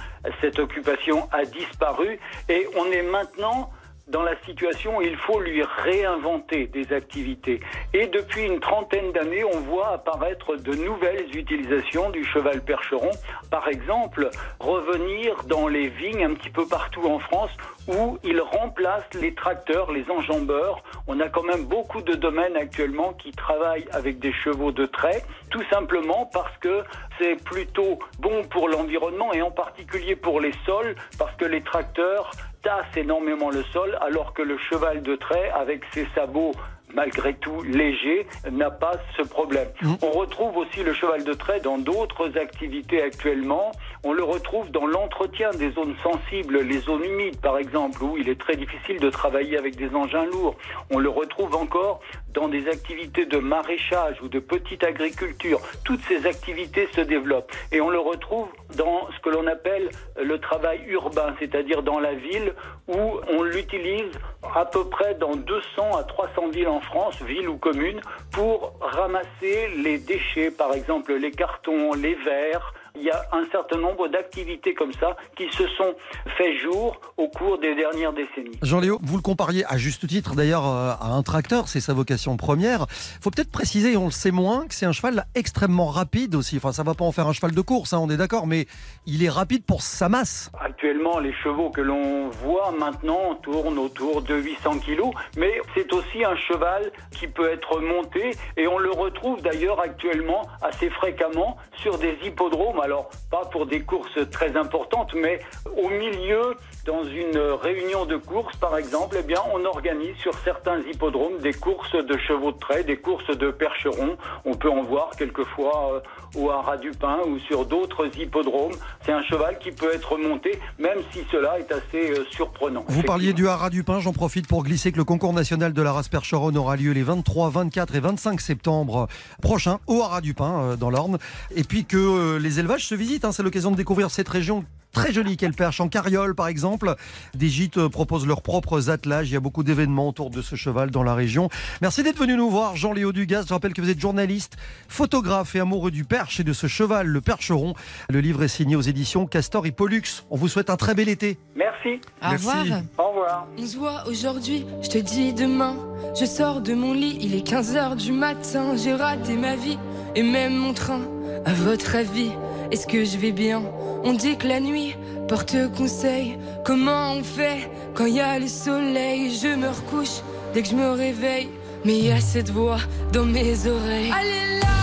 cette occupation a disparu et on est maintenant dans la situation il faut lui réinventer des activités. Et depuis une trentaine d'années, on voit apparaître de nouvelles utilisations du cheval percheron. Par exemple, revenir dans les vignes un petit peu partout en France où il remplace les tracteurs, les enjambeurs. On a quand même beaucoup de domaines actuellement qui travaillent avec des chevaux de trait, tout simplement parce que c'est plutôt bon pour l'environnement et en particulier pour les sols, parce que les tracteurs tassent énormément le sol, alors que le cheval de trait, avec ses sabots malgré tout léger, n'a pas ce problème. On retrouve aussi le cheval de trait dans d'autres activités actuellement. On le retrouve dans l'entretien des zones sensibles, les zones humides par exemple, où il est très difficile de travailler avec des engins lourds. On le retrouve encore dans des activités de maraîchage ou de petite agriculture. Toutes ces activités se développent et on le retrouve dans ce que l'on appelle le travail urbain, c'est-à-dire dans la ville où on l'utilise à peu près dans 200 à 300 villes en France, villes ou communes, pour ramasser les déchets, par exemple les cartons, les verres. Il y a un certain nombre d'activités comme ça qui se sont fait jour au cours des dernières décennies. Jean-Léo, vous le compariez à juste titre d'ailleurs euh, à un tracteur, c'est sa vocation première. faut peut-être préciser, on le sait moins, que c'est un cheval extrêmement rapide aussi. Enfin, ça va pas en faire un cheval de course, hein, on est d'accord, mais il est rapide pour sa masse. Actuellement, les chevaux que l'on voit maintenant tournent autour de 800 kilos, mais c'est aussi un cheval qui peut être monté et on le retrouve d'ailleurs actuellement assez fréquemment sur des hippodromes. Alors, pas pour des courses très importantes, mais au milieu, dans une réunion de courses, par exemple, eh bien, on organise sur certains hippodromes des courses de chevaux de trait, des courses de percherons. On peut en voir quelquefois euh, au Haras du Pin ou sur d'autres hippodromes. C'est un cheval qui peut être monté, même si cela est assez euh, surprenant. Vous parliez du haras du Pin, j'en profite pour glisser que le concours national de la race Percheron aura lieu les 23, 24 et 25 septembre prochains au haras du Pin euh, dans l'Orne. Et puis que les élevages se visitent, hein, c'est l'occasion de découvrir cette région très jolie qu'elle perche en carriole par exemple. Des gîtes euh, proposent leurs propres attelages, il y a beaucoup d'événements autour de ce cheval dans la région. Merci d'être venu nous voir Jean-Léo Dugas, je rappelle que vous êtes journaliste, photographe et amoureux du perche et de ce cheval, le percheron. Le livre est signé aux éditions Castor et Pollux. On vous souhaite un très bel été. Merci. Au revoir. Au revoir. On se voit aujourd'hui, je te dis demain. Je sors de mon lit, il est 15h du matin. J'ai raté ma vie et même mon train. À votre avis, est-ce que je vais bien? On dit que la nuit porte conseil. Comment on fait quand il y a le soleil? Je me recouche dès que je me réveille. Mais il y a cette voix dans mes oreilles. Allez là,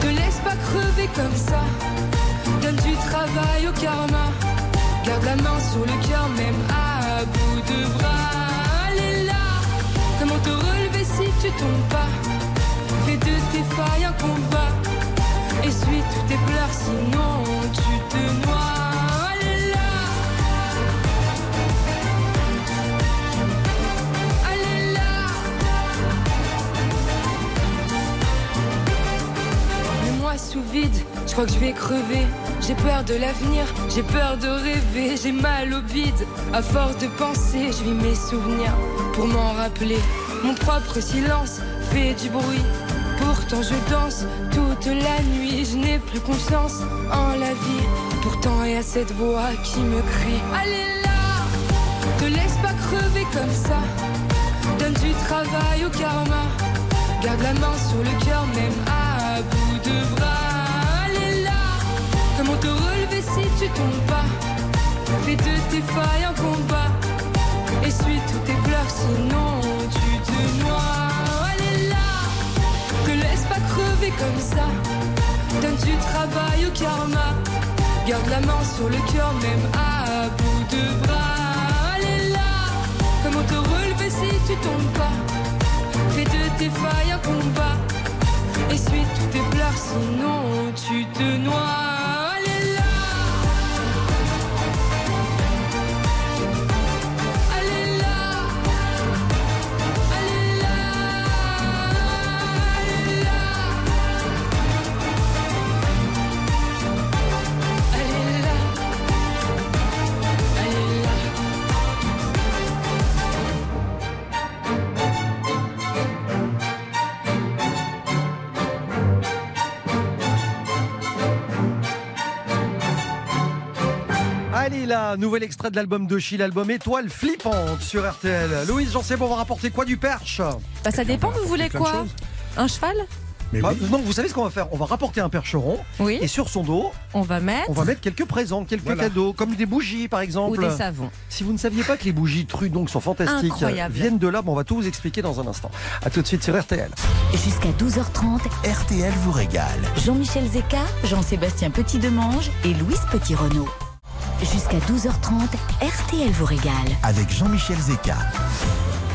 te laisse pas crever comme ça. Donne du travail au karma. Garde la main sur le cœur, même à bout de bras. Allez là, comment te relever si tu tombes pas? Fais de tes failles un combat je crois que je vais crever. J'ai peur de l'avenir, j'ai peur de rêver, j'ai mal au vide, À force de penser, je vis mes souvenirs pour m'en rappeler. Mon propre silence fait du bruit. Pourtant je danse toute la nuit, je n'ai plus confiance en la vie. Pourtant il y a cette voix qui me crie Allez là, te laisse pas crever comme ça. Donne du travail au karma. Garde la main sur le cœur, même à bout de bras. Allez là, comment te relever si tu tombes pas? Fais de tes failles un combat. Essuie tous tes pleurs, sinon comme ça. Donne du travail au karma. Garde la main sur le cœur, même à bout de bras. Allez là, comment te relever si tu tombes pas? Fais de tes failles un combat. Essuie tous tes pleurs, sinon tu te noies. Nouvel extrait de l'album de Chi, l'album Étoile flippante sur RTL. Louise, j'en sais bon, on va rapporter quoi du perche Bah, ça dépend, vous voulez quoi. Un cheval Bah, Non, vous savez ce qu'on va faire? On va rapporter un percheron Oui. et sur son dos, On va mettre. on va mettre quelques présents, quelques Voilà. cadeaux, comme des bougies par exemple. Ou des savons. Si vous ne saviez pas que les bougies Trudon sont fantastiques Incroyable. viennent de là, bon, on va tout vous expliquer dans un instant. A tout de suite sur RTL. Jusqu'à 12h30, RTL vous régale. Jean-Michel Zeka, Jean-Sébastien Petit-Demange et Louise Petit-Renault. Jusqu'à 12h30, RTL vous régale. Avec Jean-Michel Zeka.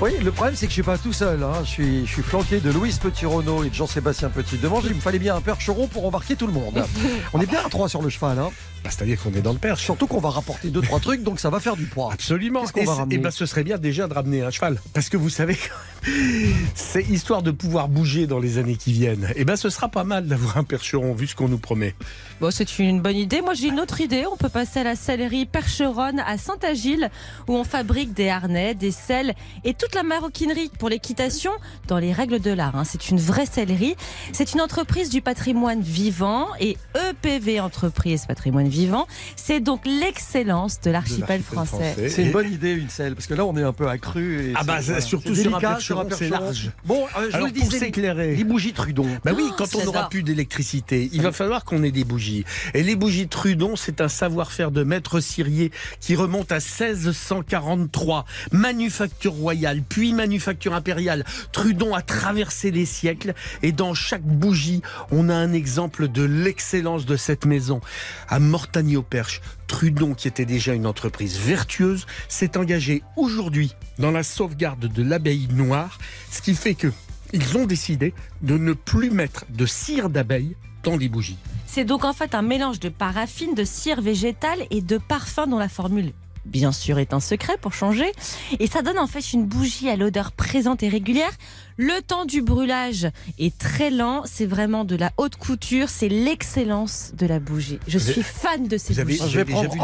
Oui, le problème c'est que je suis pas tout seul. hein. Je, suis, je suis flanqué de Louise Petit-Renault et de Jean-Sébastien Petit-Demange. Il me fallait bien un percheron pour embarquer tout le monde. on est bien à trois sur le cheval. Hein. Bah, C'est-à-dire qu'on est dans le perche. Surtout qu'on va rapporter deux trois trucs, donc ça va faire du poids. Absolument. Et, va et ben, ce serait bien déjà de ramener un cheval. Parce que vous savez, c'est histoire de pouvoir bouger dans les années qui viennent. Et ben, ce sera pas mal d'avoir un percheron, vu ce qu'on nous promet. Bon, c'est une bonne idée. Moi, j'ai une autre idée. On peut passer à la sellerie Percheronne à Saint-Agile, où on fabrique des harnais, des selles et toute la maroquinerie pour l'équitation dans les règles de l'art. hein. C'est une vraie sellerie. C'est une entreprise du patrimoine vivant et EPV Entreprise Patrimoine Vivant. C'est donc l'excellence de l'archipel français. C'est une bonne idée, une selle, parce que là on est un peu accru. et Ah bah, surtout sur un délicat, percheron, c'est large. Bon, euh, je Alors, vous le pour disais, les- s'éclairer. les bougies Trudon. Bah oui, Oh, quand on n'aura plus d'électricité, il va falloir qu'on ait des bougies. Et les bougies Trudon, c'est un savoir-faire de maître cirier qui remonte à 1643. Manufacture royale, puis manufacture impériale. Trudon a traversé les siècles et dans chaque bougie, on a un exemple de l'excellence de cette maison. À Mortagne-au-Perche, Trudon, qui était déjà une entreprise vertueuse, s'est engagé aujourd'hui dans la sauvegarde de l'abbaye noire, ce qui fait que ils ont décidé de ne plus mettre de cire d'abeille dans les bougies. C'est donc en fait un mélange de paraffine, de cire végétale et de parfum dont la formule bien sûr est un secret pour changer et ça donne en fait une bougie à l'odeur présente et régulière. Le temps du brûlage est très lent, c'est vraiment de la haute couture, c'est l'excellence de la bougie. Je Vous suis avez- fan de ces Vous avez, bougies. vous avez déjà vu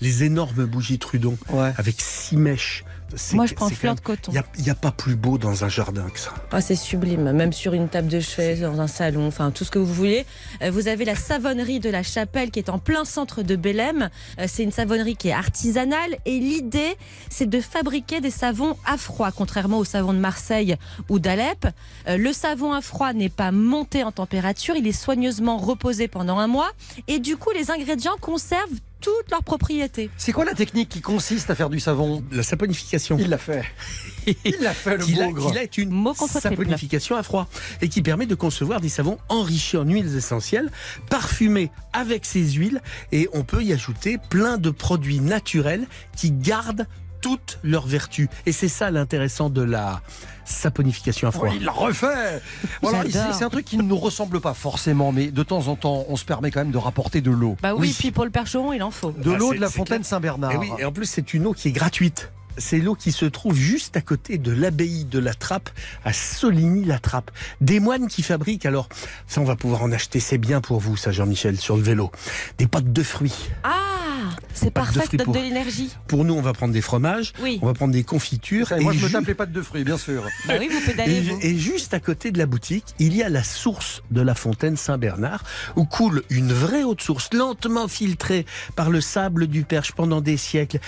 les, les énormes bougies Trudon avec six mèches. Moi, je prends fleur de coton. Il n'y a, pas plus beau dans un jardin que ça. Ah, c'est sublime, même sur une table de chevet, dans un salon, enfin tout ce que vous voulez. Euh, Vous avez la savonnerie de la Chapelle qui est en plein centre de Bélème. Euh, C'est une savonnerie qui est artisanale et l'idée, c'est de fabriquer des savons à froid, contrairement aux savons de Marseille ou d'Alep. Euh, Le savon à froid n'est pas monté en température, il est soigneusement reposé pendant un mois et du coup les ingrédients conservent toutes leurs propriétés. C'est quoi la technique qui consiste à faire du savon La saponification. Il l'a fait. Il l'a fait le qui là est une saponification à froid et qui permet de concevoir des savons enrichis en huiles essentielles, parfumés avec ces huiles et on peut y ajouter plein de produits naturels qui gardent toutes leurs vertus. Et c'est ça l'intéressant de la saponification à froid. Oui, il l'a refait. Voilà, c'est un truc qui ne nous ressemble pas forcément, mais de temps en temps, on se permet quand même de rapporter de l'eau. Bah oui, puis pour le percheron, il en faut. De Ah, l'eau de la fontaine. Saint-Bernard. Et oui, et en plus c'est une eau qui est gratuite. c'est l'eau qui se trouve juste à côté de l'abbaye de la Trappe, à Soligny-la-Trappe. Des moines qui fabriquent, alors ça on va pouvoir en acheter, c'est bien pour vous ça Jean-Michel, sur le vélo. Des pâtes de fruits. Ah, c'est parfait, ça donne pour- de l'énergie. Pour nous on va prendre des fromages, Oui. on va prendre des confitures. Et moi, je me tape les pâtes de fruits, bien sûr. Bah oui, vous pédalez, Et, vous. et juste à côté de la boutique, il y a la source de la fontaine Saint-Bernard, où coule une vraie eau de source, lentement filtrée par le sable du Perche pendant des siècles.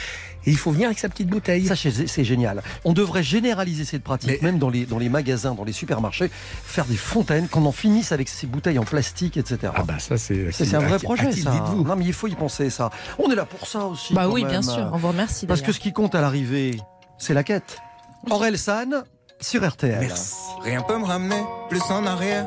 Et il faut venir avec sa petite bouteille. Ça, c'est génial. On devrait généraliser cette pratique, même dans les, dans les magasins, dans les supermarchés, faire des fontaines, qu'on en finisse avec ces bouteilles en plastique, etc. Ah bah ça c'est C'est c'est un vrai projet, ça. dites-vous. Non, mais il faut y penser, ça. On est là pour ça aussi. Bah oui, même. bien sûr. On vous remercie. Parce que ce qui compte à l'arrivée, c'est la quête. Aurel San sur RTL. Rien peut me ramener plus en arrière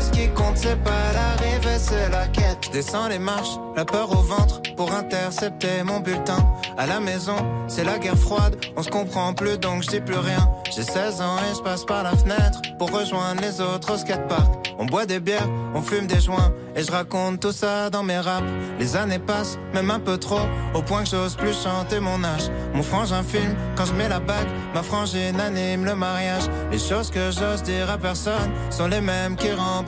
ce qui compte, c'est pas l'arrivée, c'est la quête. Je descends les marches, la peur au ventre pour intercepter mon bulletin. À la maison, c'est la guerre froide, on se comprend plus donc je dis plus rien. J'ai 16 ans et je passe par la fenêtre pour rejoindre les autres au skatepark. On boit des bières, on fume des joints et je raconte tout ça dans mes raps. Les années passent, même un peu trop, au point que j'ose plus chanter mon âge. Mon frangin filme quand je mets la bague, ma frangine anime le mariage. Les choses que j'ose dire à personne sont les mêmes qui remplissent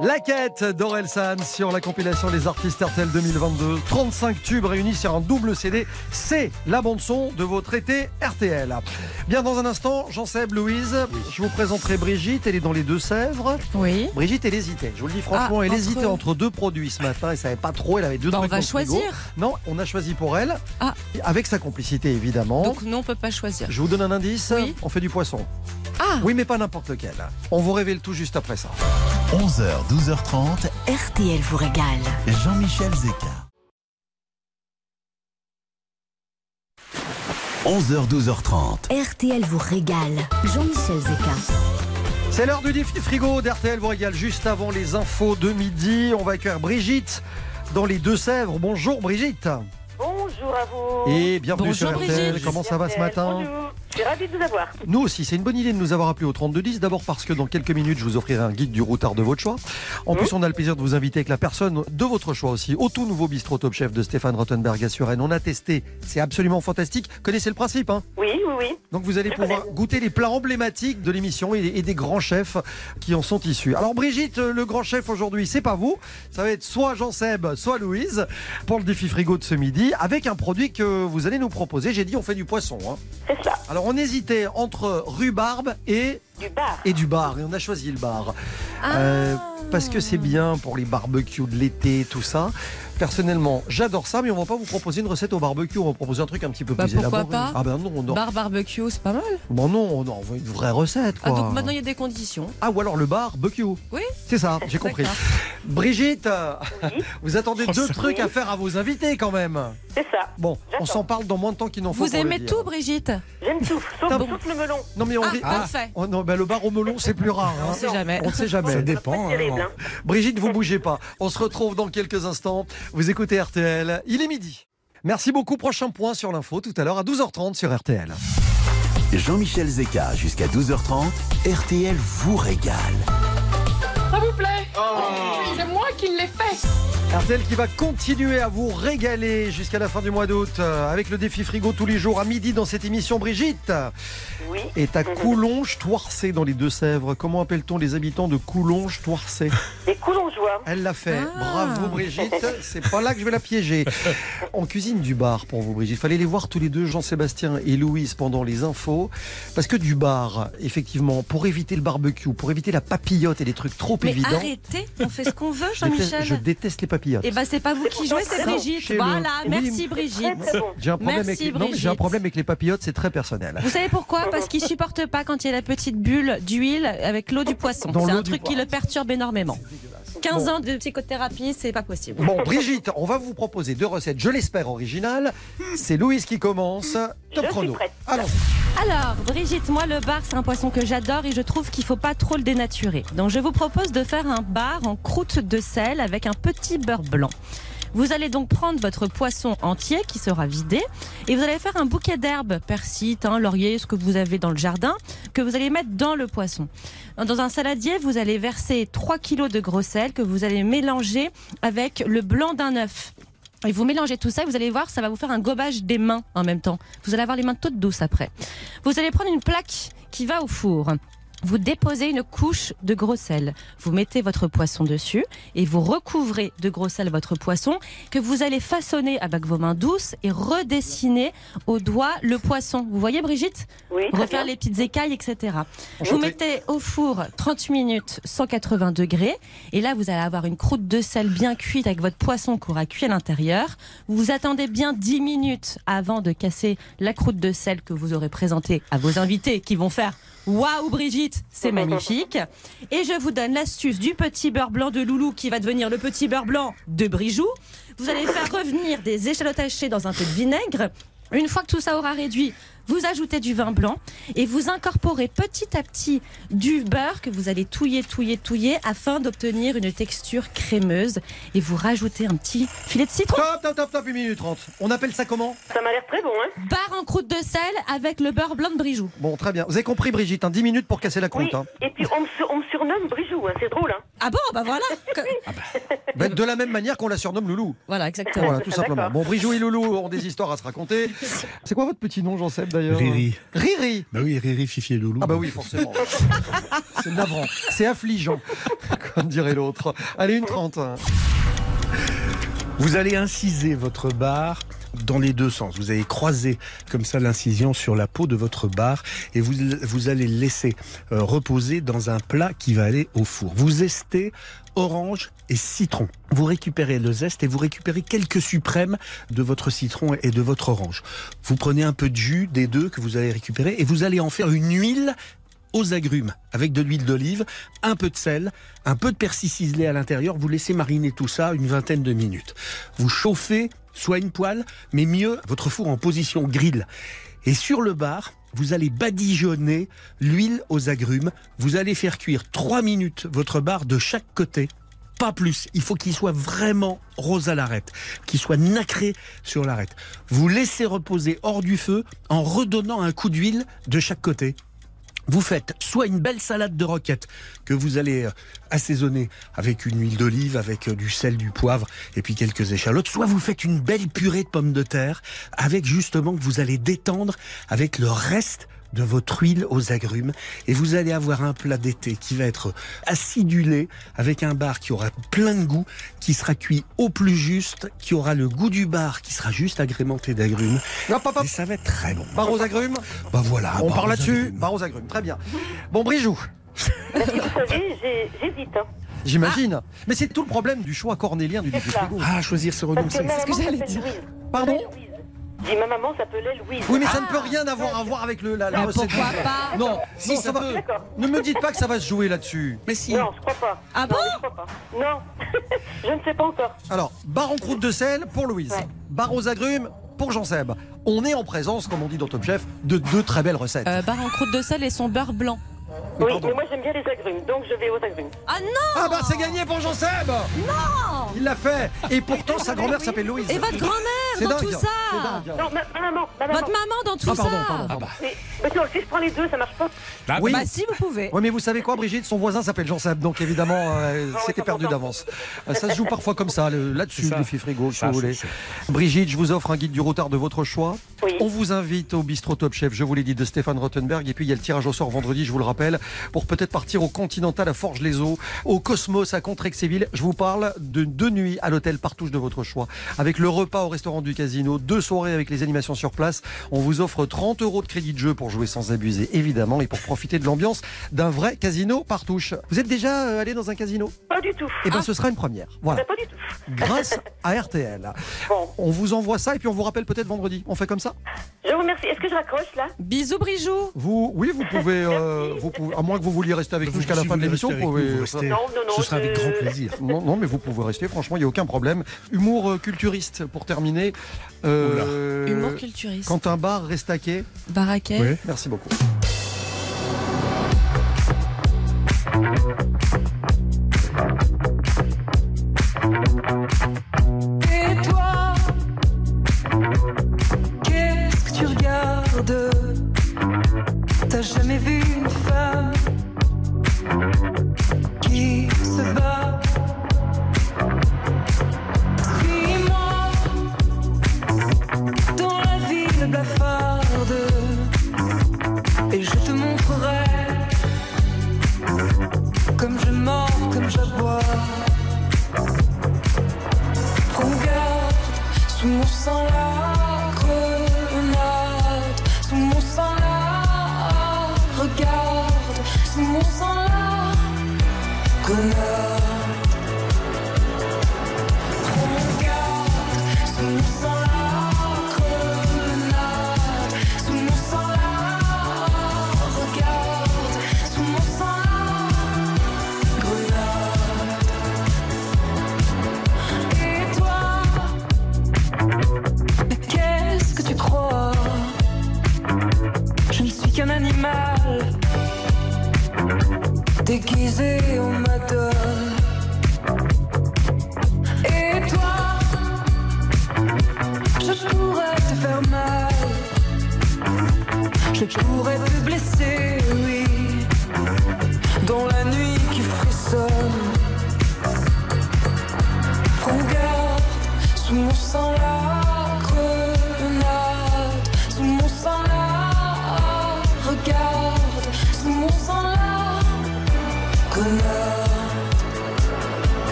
La quête d'Orelsan sur la compilation des artistes RTL 2022. 35 tubes réunis sur un double CD. C'est la bande-son de votre été RTL. Bien, dans un instant, Jean-Seb, Louise, je vous présenterai Brigitte. Elle est dans les Deux-Sèvres. Oui. Brigitte, elle hésitait. Je vous le dis franchement, Ah, elle entre- hésitait entre deux produits ce matin. Elle savait pas trop. Elle avait deux Bah, on trucs va le frigo. choisir. Non, on a choisi pour elle. Ah. Avec sa complicité, évidemment. Donc non, on peut pas choisir. Je vous donne un indice. Oui. On fait du poisson. Ah Oui, mais pas n'importe lequel. On vous révèle tout juste après ça. 11h, 12h30, RTL vous régale. Jean-Michel Zeka. 11h, 12h30. RTL vous régale. Jean-Michel Zeka. C'est l'heure du défi frigo d'RTL vous régale juste avant les infos de midi. On va accueillir Brigitte dans les Deux-Sèvres. Bonjour Brigitte. Bonjour à vous. Et bienvenue Bonjour, sur RTL. Brigitte. Comment ça va ce matin Bonjour. Je suis ravie de vous avoir. Nous aussi, c'est une bonne idée de nous avoir appelé au 3210. D'abord parce que dans quelques minutes, je vous offrirai un guide du routard de votre choix. En plus, on a le plaisir de vous inviter avec la personne de votre choix aussi au tout nouveau bistrot Top Chef de Stéphane Rottenberg à Suresnes. On a testé, c'est absolument fantastique. Connaissez le principe, hein Oui, oui, oui. Donc vous allez Je pouvoir connais. goûter les plats emblématiques de l'émission et, et des grands chefs qui en sont issus. Alors Brigitte, le grand chef aujourd'hui, c'est pas vous. Ça va être soit Jean-Seb, soit Louise pour le défi frigo de ce midi avec un produit que vous allez nous proposer. J'ai dit on fait du poisson. hein. C'est ça. Alors on hésitait entre rhubarbe et, Du bar. et du bar et on a choisi le bar. Euh, parce que c'est bien pour les barbecues de l'été, tout ça. Personnellement, j'adore ça, mais on va pas vous proposer une recette au barbecue. On va vous proposer un truc un petit peu Bah, plus pourquoi élaboré. pas Ah ben non, non. Bar barbecue, c'est pas mal. Bon non, non, on veut une vraie recette Ah, quoi. donc maintenant il y a des conditions. Ah, ou alors le barbecue. Oui. C'est ça, j'ai compris. Brigitte, vous attendez Oh, deux trucs à faire à vos invités quand même. C'est ça. Bon, on s'en parle dans moins de temps qu'il n'en faut. Vous pour le aimez dire. tout, Brigitte J'aime tout, sauf, bon sauf le melon. Non mais on Ah, rit- parfait. Oh, non, ben, le bar au melon c'est plus rare. On hein. sait jamais. On ne sait jamais. Ça dépend. terrible, hein. hein. Brigitte, vous bougez pas. On se retrouve dans quelques instants. Vous écoutez RTL. Il est midi. Merci beaucoup. Prochain point sur l'info tout à l'heure à 12h30 sur RTL. Jean-Michel Zeka jusqu'à 12h30, RTL vous régale. RTL qui va continuer à vous régaler jusqu'à la fin du mois d'août euh, avec le défi frigo tous les jours à midi dans cette émission. Brigitte Oui. est à Coulonges-Toircé dans les Deux-Sèvres. Comment appelle-t-on les habitants de Coulonges-Toircé Des coulongeois. Elle l'a fait. Ah. Bravo Brigitte. C'est pas là que je vais la piéger. On cuisine du bar pour vous Brigitte. Fallait les voir tous les deux, Jean-Sébastien et Louise, pendant les infos. Parce que du bar, effectivement, pour éviter le barbecue, pour éviter la papillote et les trucs trop Mais évidents. arrêtez, on fait ce qu'on veut, Jean-Michel. je déteste les papillotes. Et ben c'est pas vous qui jouez, c'est Brigitte. Voilà, Oui, merci Brigitte. J'ai un problème avec les... non, mais j'ai un Brigitte. problème avec les papillotes, c'est très personnel. Vous savez pourquoi? Parce qu'il supporte pas quand il y a la petite bulle d'huile avec l'eau du poisson. C'est un truc qui le perturbe énormément. 15 Bon. ans de psychothérapie, c'est pas possible. Bon, Brigitte, on va vous proposer deux recettes, je l'espère, originales. C'est Louise qui commence. Top Je suis chrono. prête. Allons-y. Alors, Brigitte, moi, le bar, c'est un poisson que j'adore et je trouve qu'il faut pas trop le dénaturer. Donc, je vous propose de faire un bar en croûte de sel avec un petit beurre blanc. Vous allez donc prendre votre poisson entier qui sera vidé et vous allez faire un bouquet d'herbes, persil, thym, laurier, ce que vous avez dans le jardin, que vous allez mettre dans le poisson. Dans un saladier, vous allez verser 3 kilos de gros sel que vous allez mélanger avec le blanc d'un œuf. Et vous mélangez tout ça, et vous allez voir, ça va vous faire un gobage des mains en même temps. Vous allez avoir les mains toutes douces après. Vous allez prendre une plaque qui va au four. Vous déposez une couche de gros sel. Vous mettez votre poisson dessus et vous recouvrez de gros sel votre poisson que vous allez façonner avec vos mains douces et redessiner au doigt le poisson. Vous voyez Brigitte? Oui, Refaire les petites écailles, etc. Vous mettez au four 30 minutes, 180 degrés. Et là, vous allez avoir une croûte de sel bien cuite avec votre poisson aura cuit à l'intérieur. Vous attendez bien 10 minutes avant de casser la croûte de sel que vous aurez présentée à vos invités qui vont faire Waouh Brigitte, c'est magnifique. Et je vous donne l'astuce du petit beurre blanc de Loulou qui va devenir le petit beurre blanc de Brijou. Vous allez faire revenir des échalotes hachées dans un peu de vinaigre. Une fois que tout ça aura réduit, vous ajoutez du vin blanc et vous incorporez petit à petit du beurre que vous allez touiller, touiller, touiller afin d'obtenir une texture crémeuse. Et vous rajoutez un petit filet de citron. Top, top, top, top, 1 minute 30. On appelle ça comment? Ça m'a l'air très bon, hein Barre en croûte de sel avec le beurre blanc de Brijou. Bon, très bien. Vous avez compris, Brigitte, hein, 10 minutes pour casser la Oui. croûte. hein. Et puis on me, sur- on me surnomme Brijou, hein. c'est drôle, hein Ah bon, bah voilà. Ben, de la même manière qu'on la surnomme Loulou. Voilà, exactement. Voilà, tout simplement. D'accord. Bon, Brijou et Loulou ont des histoires à se raconter. C'est quoi votre petit nom, Jean-Seb, d'ailleurs Riri. Riri Bah oui, Riri, Fifi et Loulou. Ah bah oui, forcément. c'est navrant, c'est affligeant, comme dirait l'autre. Allez, une trente. Vous allez inciser votre barre dans les deux sens. Vous allez croiser comme ça l'incision sur la peau de votre barre et vous, vous allez le laisser euh, reposer dans un plat qui va aller au four. Vous estez orange et citron. Vous récupérez le zeste et vous récupérez quelques suprêmes de votre citron et de votre orange. Vous prenez un peu de jus des deux que vous allez récupérer et vous allez en faire une huile aux agrumes avec de l'huile d'olive, un peu de sel, un peu de persil ciselé à l'intérieur. Vous laissez mariner tout ça une vingtaine de minutes. Vous chauffez soit une poêle, mais mieux votre four en position grill. Et sur le bar, vous allez badigeonner l'huile aux agrumes. Vous allez faire cuire 3 minutes votre bar de chaque côté. Pas plus. Il faut qu'il soit vraiment rose à l'arête, qu'il soit nacré sur l'arête. Vous laissez reposer hors du feu en redonnant un coup d'huile de chaque côté. Vous faites soit une belle salade de roquette que vous allez euh, assaisonner avec une huile d'olive, avec euh, du sel, du poivre et puis quelques échalotes, soit vous faites une belle purée de pommes de terre avec justement que vous allez détendre avec le reste de votre huile aux agrumes et vous allez avoir un plat d'été qui va être acidulé avec un bar qui aura plein de goût, qui sera cuit au plus juste, qui aura le goût du bar, qui sera juste agrémenté d'agrumes. Et ça va être très bon. Bar aux agrumes? Bah voilà. On bar parle là-dessus Bar aux agrumes, très bien. Bon, Brijou, Parce que vous savez, j'hésite. Hein. j'imagine. Mais c'est tout le problème du choix cornélien du livre C'est ça. frigo. Ah, choisir, se Parce renoncer. que ma maman j'allais dire. Pardon? Dis, ma maman s'appelait Louise. Oui, mais ça ne peut rien avoir à voir avec le, la, recette. pourquoi pas Non, Si, non, ça ça va. D'accord. Ne me dites pas que ça va se jouer là-dessus. Mais si. Non, je crois pas. Ah non, bon je crois pas. Non, je ne sais pas encore. Alors, bar en croûte de sel pour Louise. Ouais. Bar aux agrumes pour Jean-Seb. On est en présence, comme on dit dans Top Chef, de deux très belles recettes. Euh, Bar en croûte de sel et son beurre blanc. Oui, mais moi j'aime bien les agrumes, donc je vais aux agrumes. Ah non Ah bah c'est gagné pour Jean-Seb Non Il l'a fait Et pourtant sa grand-mère s'appelle Louise. Et votre grand-mère dans dingue. tout ça dingue. Non, ma, ma maman, ma maman. Votre maman dans tout Ah pardon, ça pardon, pardon. Mais, mais si je prends les deux, ça marche pas. Oui. Bah si, vous pouvez. Oui, mais vous savez quoi, Brigitte? Son voisin s'appelle Jean-Seb, donc évidemment, euh, Ah c'était perdu d'avance. Euh, ça se joue parfois comme ça, le- là-dessus, défi frigo, si Ça, vous voulez. Brigitte, je vous offre un guide du routard de votre choix. Oui. On vous invite au bistrot Top Chef, je vous l'ai dit, de Stéphane Rottenberg. Et puis, il y a le tirage au sort vendredi, je vous le rappelle, pour peut-être partir au Continental à Forges-les-Eaux, au Cosmos à Contrexéville. Je vous parle de deux nuits à l'hôtel Partouche de votre choix, avec le repas au restaurant du casino, deux soirées avec les animations sur place. On vous offre 30 euros de crédit de jeu pour jouer sans abuser, évidemment, et pour profiter de l'ambiance d'un vrai casino Partouche. Vous êtes déjà euh, allé dans un casino? Pas du tout. Eh bien, ce sera une première. Voilà. Ah, Pas du tout. Grâce à RTL. Bon, On vous envoie ça et puis on vous rappelle peut-être vendredi. On fait comme ça? Je vous remercie. Est-ce que je raccroche là? Bisous, Brijou. Vous, oui, vous pouvez, euh, vous pouvez, à moins que vous vouliez rester avec nous jusqu'à la si fin de l'émission, vous avec nous, pouvez. vous restez. Non, non, non. Ce sera avec grand plaisir. Non, non, mais vous pouvez rester. Franchement, il n'y a aucun problème. Humour euh, culturiste pour terminer. Euh, Humour culturiste. Quand un bar reste à quai. Baraquet. Oui. Merci beaucoup.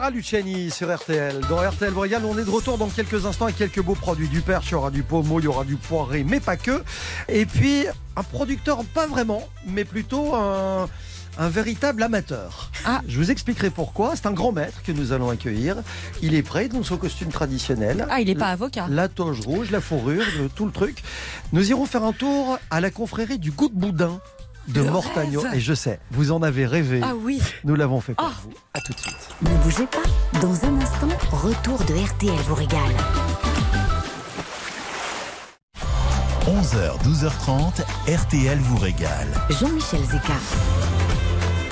Clara Luciani sur RTL. Dans RTL Royal, on est de retour dans quelques instants avec quelques beaux produits. Du perche, il y aura du pommeau, il y aura du poiré, mais pas que. Et puis, un producteur, pas vraiment, mais plutôt un, un véritable amateur. Je vous expliquerai pourquoi. C'est un grand maître que nous allons accueillir. Il est prêt dans son costume traditionnel. Ah, il n'est pas avocat. La toge rouge, la fourrure, tout le truc. Nous irons faire un tour à la confrérie du goût de boudin de Le rêve. Et je sais, vous en avez rêvé. Ah oui. Nous l'avons fait pour vous. À tout de suite. Ne bougez pas. Dans un instant, retour de RTL vous régale. 11h, 12h30, RTL vous régale. Jean-Michel Zeka.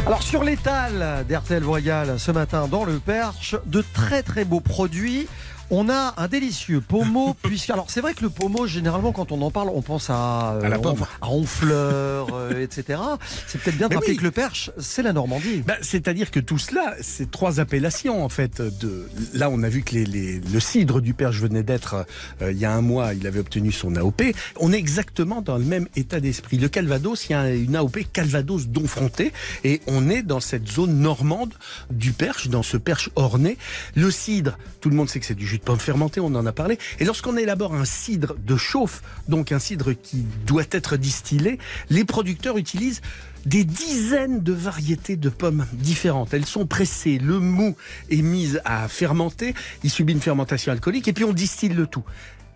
Alors sur l'étal d'RTL Royal ce matin dans le Perche, de très très beaux produits. On a un délicieux pommeau, puisque alors c'est vrai que le pommeau généralement quand on en parle on pense à euh, À la pomme. à Honfleur, euh, etc. C'est peut-être bien de Mais rappeler oui. que le Perche c'est la Normandie. Bah, C'est-à-dire que tout cela, c'est trois appellations en fait. De... Là, on a vu que les, les- le cidre du Perche venait d'être, euh, il y a un mois, il avait obtenu son AOP. On est exactement dans le même état d'esprit. Le Calvados, il y a une AOP Calvados Donfronté et on est dans cette zone normande du Perche, dans ce Perche orné. Le cidre, tout le monde sait que c'est du jus de pomme fermenté, on en a parlé. Et lorsqu'on élabore un cidre de chauffe, donc un cidre qui doit être distillé, les producteurs utilisent des dizaines de variétés de pommes différentes. Elles sont pressées, le mou est mis à fermenter, il subit une fermentation alcoolique et puis on distille le tout.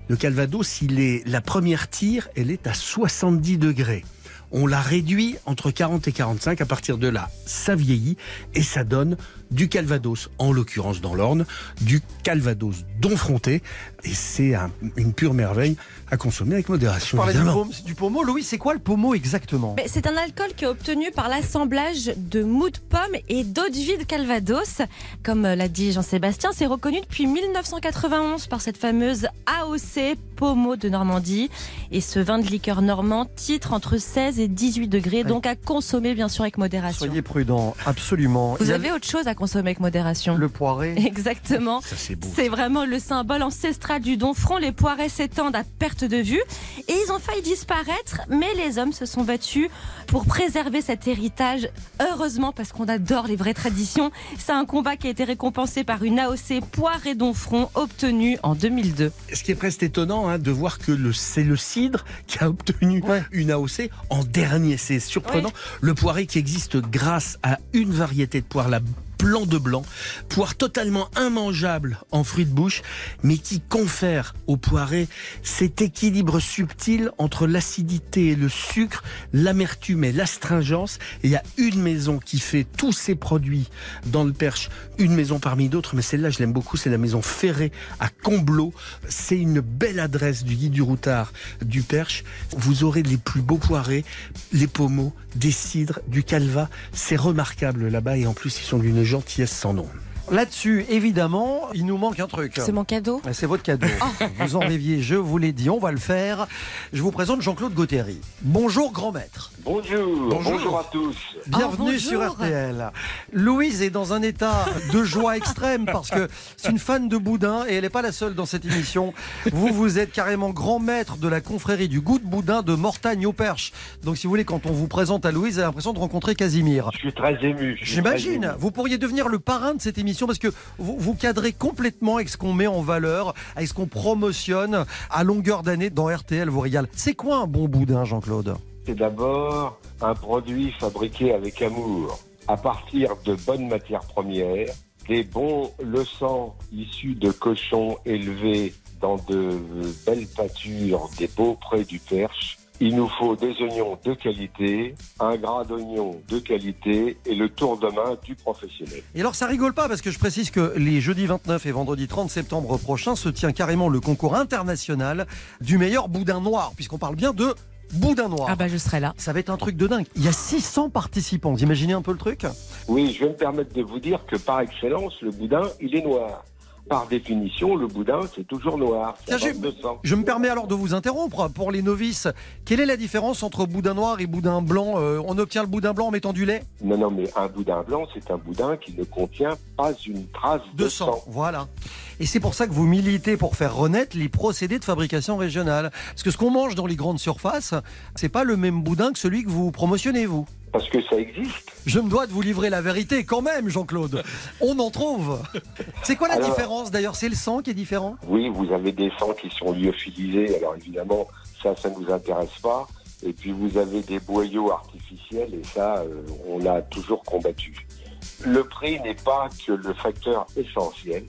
Le Calvados, il est la première tire, elle est à 70 degrés. On la réduit entre 40 et 45. À partir de là, ça vieillit et ça donne du Calvados, en l'occurrence dans l'Orne, du Calvados donfronté. Et c'est un- une pure merveille à consommer avec modération. Parlais du, pomme- du pommeau. Louis, c'est quoi le pommeau exactement? Mais C'est un alcool qui est obtenu par l'assemblage de mou de pomme et d'eau de vie de Calvados. Comme euh, l'a dit Jean-Sébastien, c'est reconnu depuis 1991 par cette fameuse AOC Pommeau de Normandie. Et ce vin de liqueur normand titre entre 16 et 18 degrés, donc à consommer bien sûr avec modération. Soyez prudents, absolument. Vous Il y a avez autre chose à consommer avec modération le poiré. Exactement. Ça, c'est beau. C'est vraiment le symbole ancestral du Donfront. Les poirets s'étendent à perte de vue et ils ont failli disparaître, mais les hommes se sont battus pour préserver cet héritage. Heureusement, parce qu'on adore les vraies traditions. C'est un combat qui a été récompensé par une AOC Poiré Donfront obtenue en 2002. Ce qui est presque étonnant hein, de voir que c'est le cidre qui a obtenu une AOC en dernier. C'est surprenant. Le poiré qui existe grâce à une variété de poire, la blanc de blanc, poire totalement immangeable en fruits de bouche, mais qui confère au poiré cet équilibre subtil entre l'acidité et le sucre, l'amertume et l'astringence. Et il y a une maison qui fait tous ces produits dans le Perche, une maison parmi d'autres, mais celle-là je l'aime beaucoup, c'est la maison Ferré à Combleau. C'est une belle adresse du guide du routard du Perche. Vous aurez les plus beaux poirés, les pommeaux, des cidres, du calva. C'est remarquable là-bas et en plus ils sont d'une gentillesse sans nom. Là-dessus, évidemment, il nous manque un truc. C'est mon cadeau Ah, C'est votre cadeau. Vous en rêviez, je vous l'ai dit, on va le faire. Je vous présente Jean-Claude Gauthéry. Bonjour grand maître. Bonjour, Bonjour. bonjour, à tous. Bienvenue Oh, sur bonjour. RTL. Louise est dans un état de joie extrême parce que c'est une fan de boudin et elle n'est pas la seule dans cette émission. Vous, vous êtes carrément grand maître de la confrérie du goût de boudin de Mortagne au Perche. Donc, si vous voulez, quand on vous présente à Louise, elle a l'impression de rencontrer Casimir. Je suis très ému. J'imagine. Vous pourriez devenir le parrain de cette émission parce que vous, vous cadrez complètement avec ce qu'on met en valeur, avec ce qu'on promotionne à longueur d'année dans RTL vous régale. C'est quoi un bon boudin, Jean-Claude? C'est d'abord un produit fabriqué avec amour, à partir de bonnes matières premières, des bons leçons issus de cochons élevés dans de belles pâtures des beaux prés du Perche. Il nous faut des oignons de qualité, un gras d'oignon de qualité et le tour de main du professionnel. Et alors ça rigole pas parce que je précise que les jeudis 29 et vendredi 30 septembre prochains se tient carrément le concours international du meilleur boudin noir, puisqu'on parle bien de boudin noir. Ah bah je serai là. Ça va être un truc de dingue. Il y a 600 participants. Vous imaginez un peu le truc? Oui, je vais me permettre de vous dire que par excellence, le boudin, il est noir. Par définition, le boudin, c'est toujours noir. Tiens. Je me permets alors de vous interrompre. Pour les novices, quelle est la différence entre boudin noir et boudin blanc Euh, On obtient le boudin blanc en mettant du lait Non, non, mais un boudin blanc, c'est un boudin qui ne contient pas une trace de, de sang. Voilà. Et c'est pour ça que vous militez pour faire renaître les procédés de fabrication régionale. Parce que ce qu'on mange dans les grandes surfaces, c'est pas le même boudin que celui que vous promotionnez, vous. Parce que ça existe. Je me dois de vous livrer la vérité quand même, Jean-Claude. On en trouve. C'est quoi la Alors- différence d'ailleurs? C'est le sang qui est différent? Oui, vous avez des sangs qui sont lyophilisés. Alors évidemment, ça, ça ne nous intéresse pas. Et puis vous avez des boyaux artificiels et ça, euh, on a toujours combattu. Le prix n'est pas que le facteur essentiel.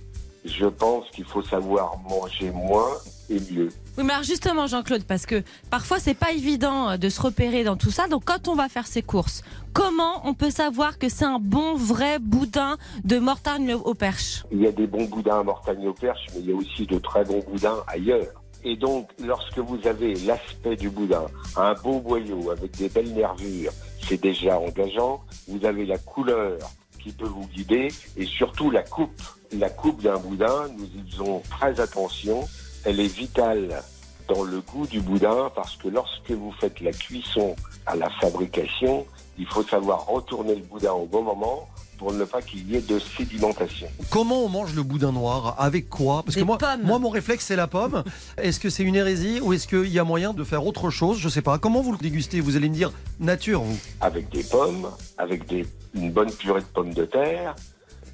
Je pense qu'il faut savoir manger moins et mieux. Oui, mais alors justement, Jean-Claude, parce que parfois c'est pas évident euh, de se repérer dans tout ça. Donc quand on va faire ses courses, comment on peut savoir que c'est un bon vrai boudin de Mortagne au Perche? Il y a des bons boudins à Mortagne au Perche, mais il y a aussi de très bons boudins ailleurs. Et donc, lorsque vous avez l'aspect du boudin, un beau boyau avec des belles nervures, c'est déjà engageant. Vous avez la couleur qui peut vous guider et surtout la coupe. La coupe d'un boudin, nous y faisons très attention. Elle est vitale dans le goût du boudin parce que lorsque vous faites la cuisson à la fabrication, il faut savoir retourner le boudin au bon moment pour ne pas qu'il y ait de sédimentation. Comment on mange le boudin noir? Avec quoi? Parce que moi, pommes. moi, mon réflexe, c'est la pomme. Est-ce que c'est une hérésie ou est-ce qu'il y a moyen de faire autre chose? Je sais pas. Comment vous le dégustez? Vous allez me dire nature, vous. avec des pommes, avec des, une bonne purée de pommes de terre,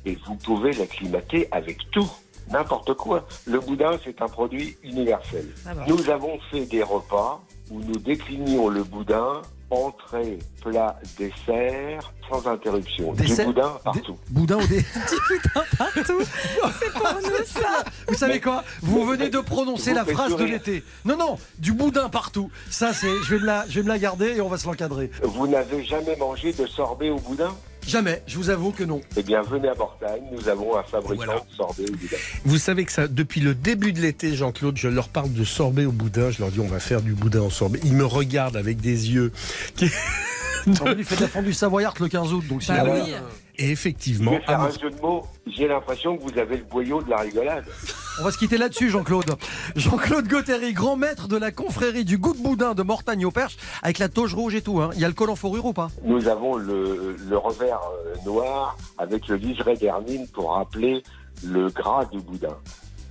et vous pouvez l'acclimater avec tout, n'importe quoi. Le boudin, c'est un produit universel. Ah. Nous avons fait des repas où nous déclinions le boudin, entrée, plat, dessert, sans interruption. Dessert- Du boudin partout. Boudin au dé. Partout. C'est pour nous ça. Vous savez quoi Vous venez de prononcer la phrase de l'été. Non, non, du boudin partout. Ça, c'est. Je vais me la, je vais me la garder et on va se l'encadrer. Vous n'avez jamais mangé de sorbet au boudin? Jamais. Je vous avoue que non. Eh bien, venez à Mortagne, nous avons un fabricant Voilà. de sorbet au boudin. Vous savez que ça, depuis le début de l'été, Jean-Claude, je leur parle de sorbet au boudin. Je leur dis, on va faire du boudin en sorbet. Ils me regardent avec des yeux. qui- On lui fait de la fondue savoyarde le 15 août, donc si Bah jamais- oui. Et Je effectivement, vais faire à un jeu de mots. J'ai l'impression que vous avez le boyau de la rigolade. On va se quitter là-dessus, Jean-Claude. Jean-Claude Gauthéry, grand maître de la confrérie du goût de boudin de Mortagne au Perche, avec la toge rouge et tout. hein. Il y a le col en fourrure ou pas? Nous avons le, le revers euh, noir avec le liseré d'hermine pour rappeler le gras du boudin.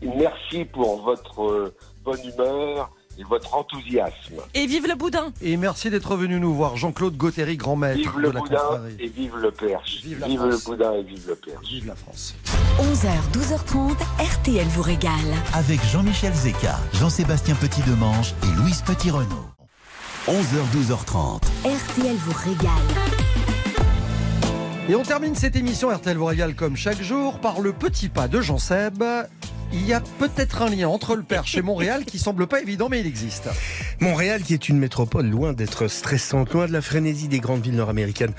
Merci pour votre euh, bonne humeur et votre enthousiasme. Et vive le boudin Et merci d'être venu nous voir, Jean-Claude Gauthéry, grand maître Vive de le la boudin confrérie. et vive le perche. Vive la le France. boudin et vive le perche. Vive la France. 11h, 12h30, RTL vous régale. Avec Jean-Michel Zeka, Jean-Sébastien Petit-Demange et Louise Petit-Renault. 11h, 12h30. RTL vous régale. Et on termine cette émission RTL vous régale comme chaque jour par le petit pas de Jean Seb. Il y a peut-être un lien entre le Perche et Montréal qui semble pas évident, mais il existe. Montréal, qui est une métropole loin d'être stressante, loin de la frénésie des grandes villes nord-américaines,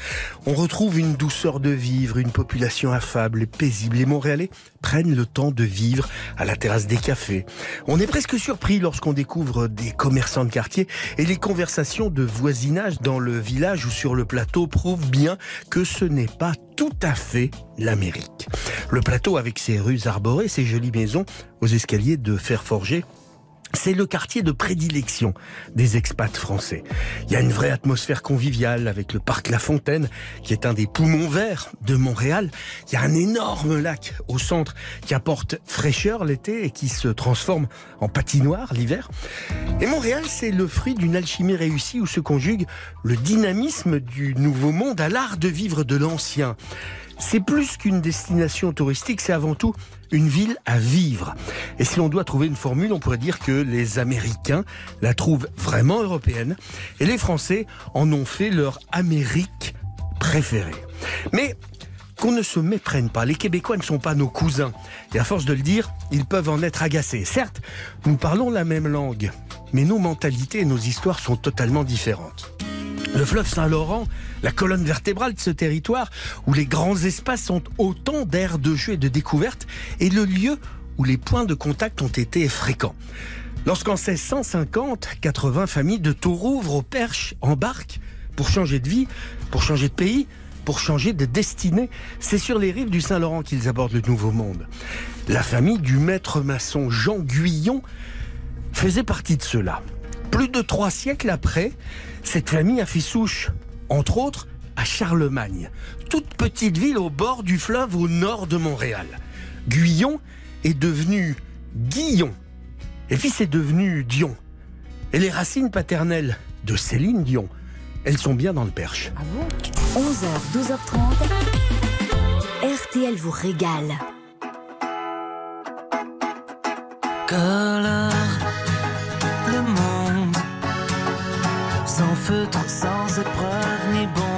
on retrouve une douceur de vivre, une population affable et paisible. Les Montréalais prennent le temps de vivre à la terrasse des cafés. On est presque surpris lorsqu'on découvre des commerçants de quartier et les conversations de voisinage dans le village ou sur le plateau prouvent bien que ce n'est pas tout à fait l'Amérique. Le plateau avec ses rues arborées, ses jolies maisons aux escaliers de fer forgé c'est le quartier de prédilection des expats français. Il y a une vraie atmosphère conviviale avec le parc La Fontaine, qui est un des poumons verts de Montréal. Il y a un énorme lac au centre qui apporte fraîcheur l'été et qui se transforme en patinoire l'hiver. Et Montréal, c'est le fruit d'une alchimie réussie où se conjugue le dynamisme du nouveau monde à l'art de vivre de l'ancien. C'est plus qu'une destination touristique, c'est avant tout une ville à vivre. Et si l'on doit trouver une formule, on pourrait dire que les Américains la trouvent vraiment européenne et les Français en ont fait leur Amérique préférée. Mais qu'on ne se méprenne pas, les Québécois ne sont pas nos cousins. Et à force de le dire, ils peuvent en être agacés. Certes, nous parlons la même langue, mais nos mentalités et nos histoires sont totalement différentes. Le fleuve Saint-Laurent, la colonne vertébrale de ce territoire, où les grands espaces sont autant d'aires de jeu et de découverte, est le lieu où les points de contact ont été fréquents. Lorsqu'en 1650, 80 familles de Tourouvre au Perche embarquent pour changer de vie, pour changer de pays, pour changer de destinée, c'est sur les rives du Saint-Laurent qu'ils abordent le Nouveau Monde. La famille du maître maçon Jean Guyon faisait partie de ceux-là. Plus de trois siècles après, cette famille a fait souche, entre autres, à Charlemagne, toute petite ville au bord du fleuve au nord de Montréal. Guyon est devenu Guillon, et puis c'est devenu Dion. Et les racines paternelles de Céline Dion, elles sont bien dans le perche. 11h, 12h30. RTL vous régale. Colore le monde sans feutre, sans épreuve ni bombe.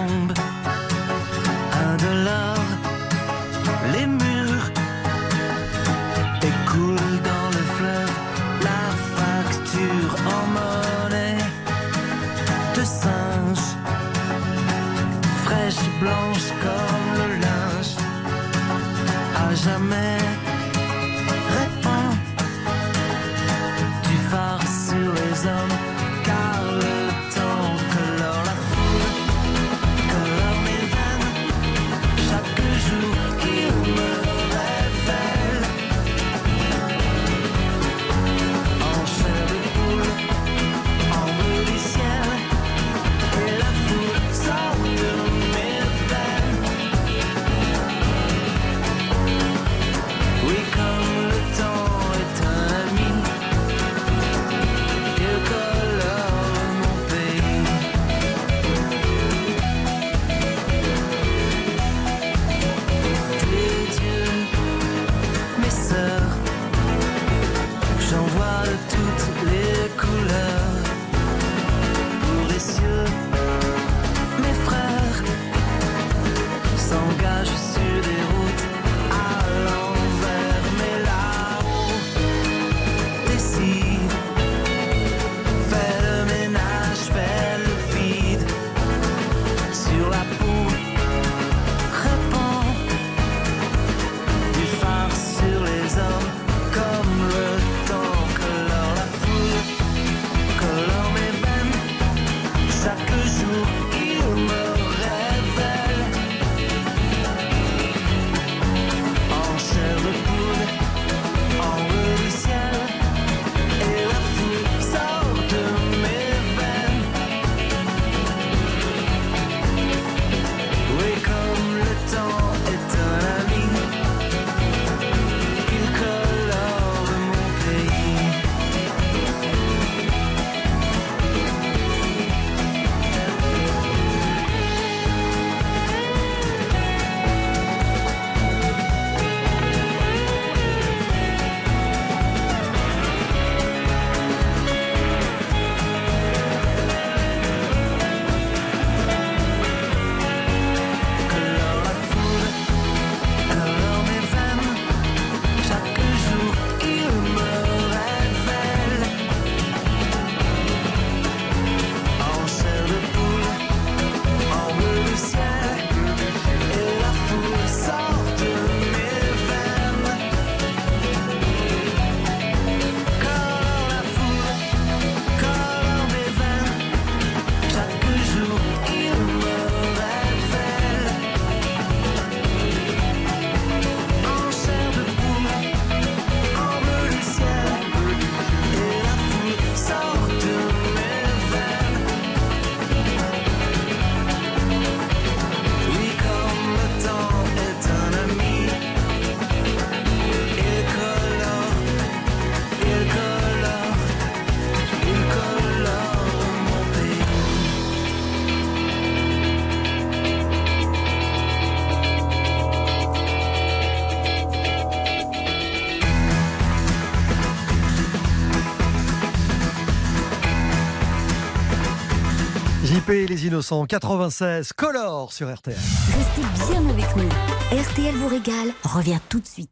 Les Innocents, 96, Color sur RTL. Restez bien avec nous. RTL vous régale revient tout de suite.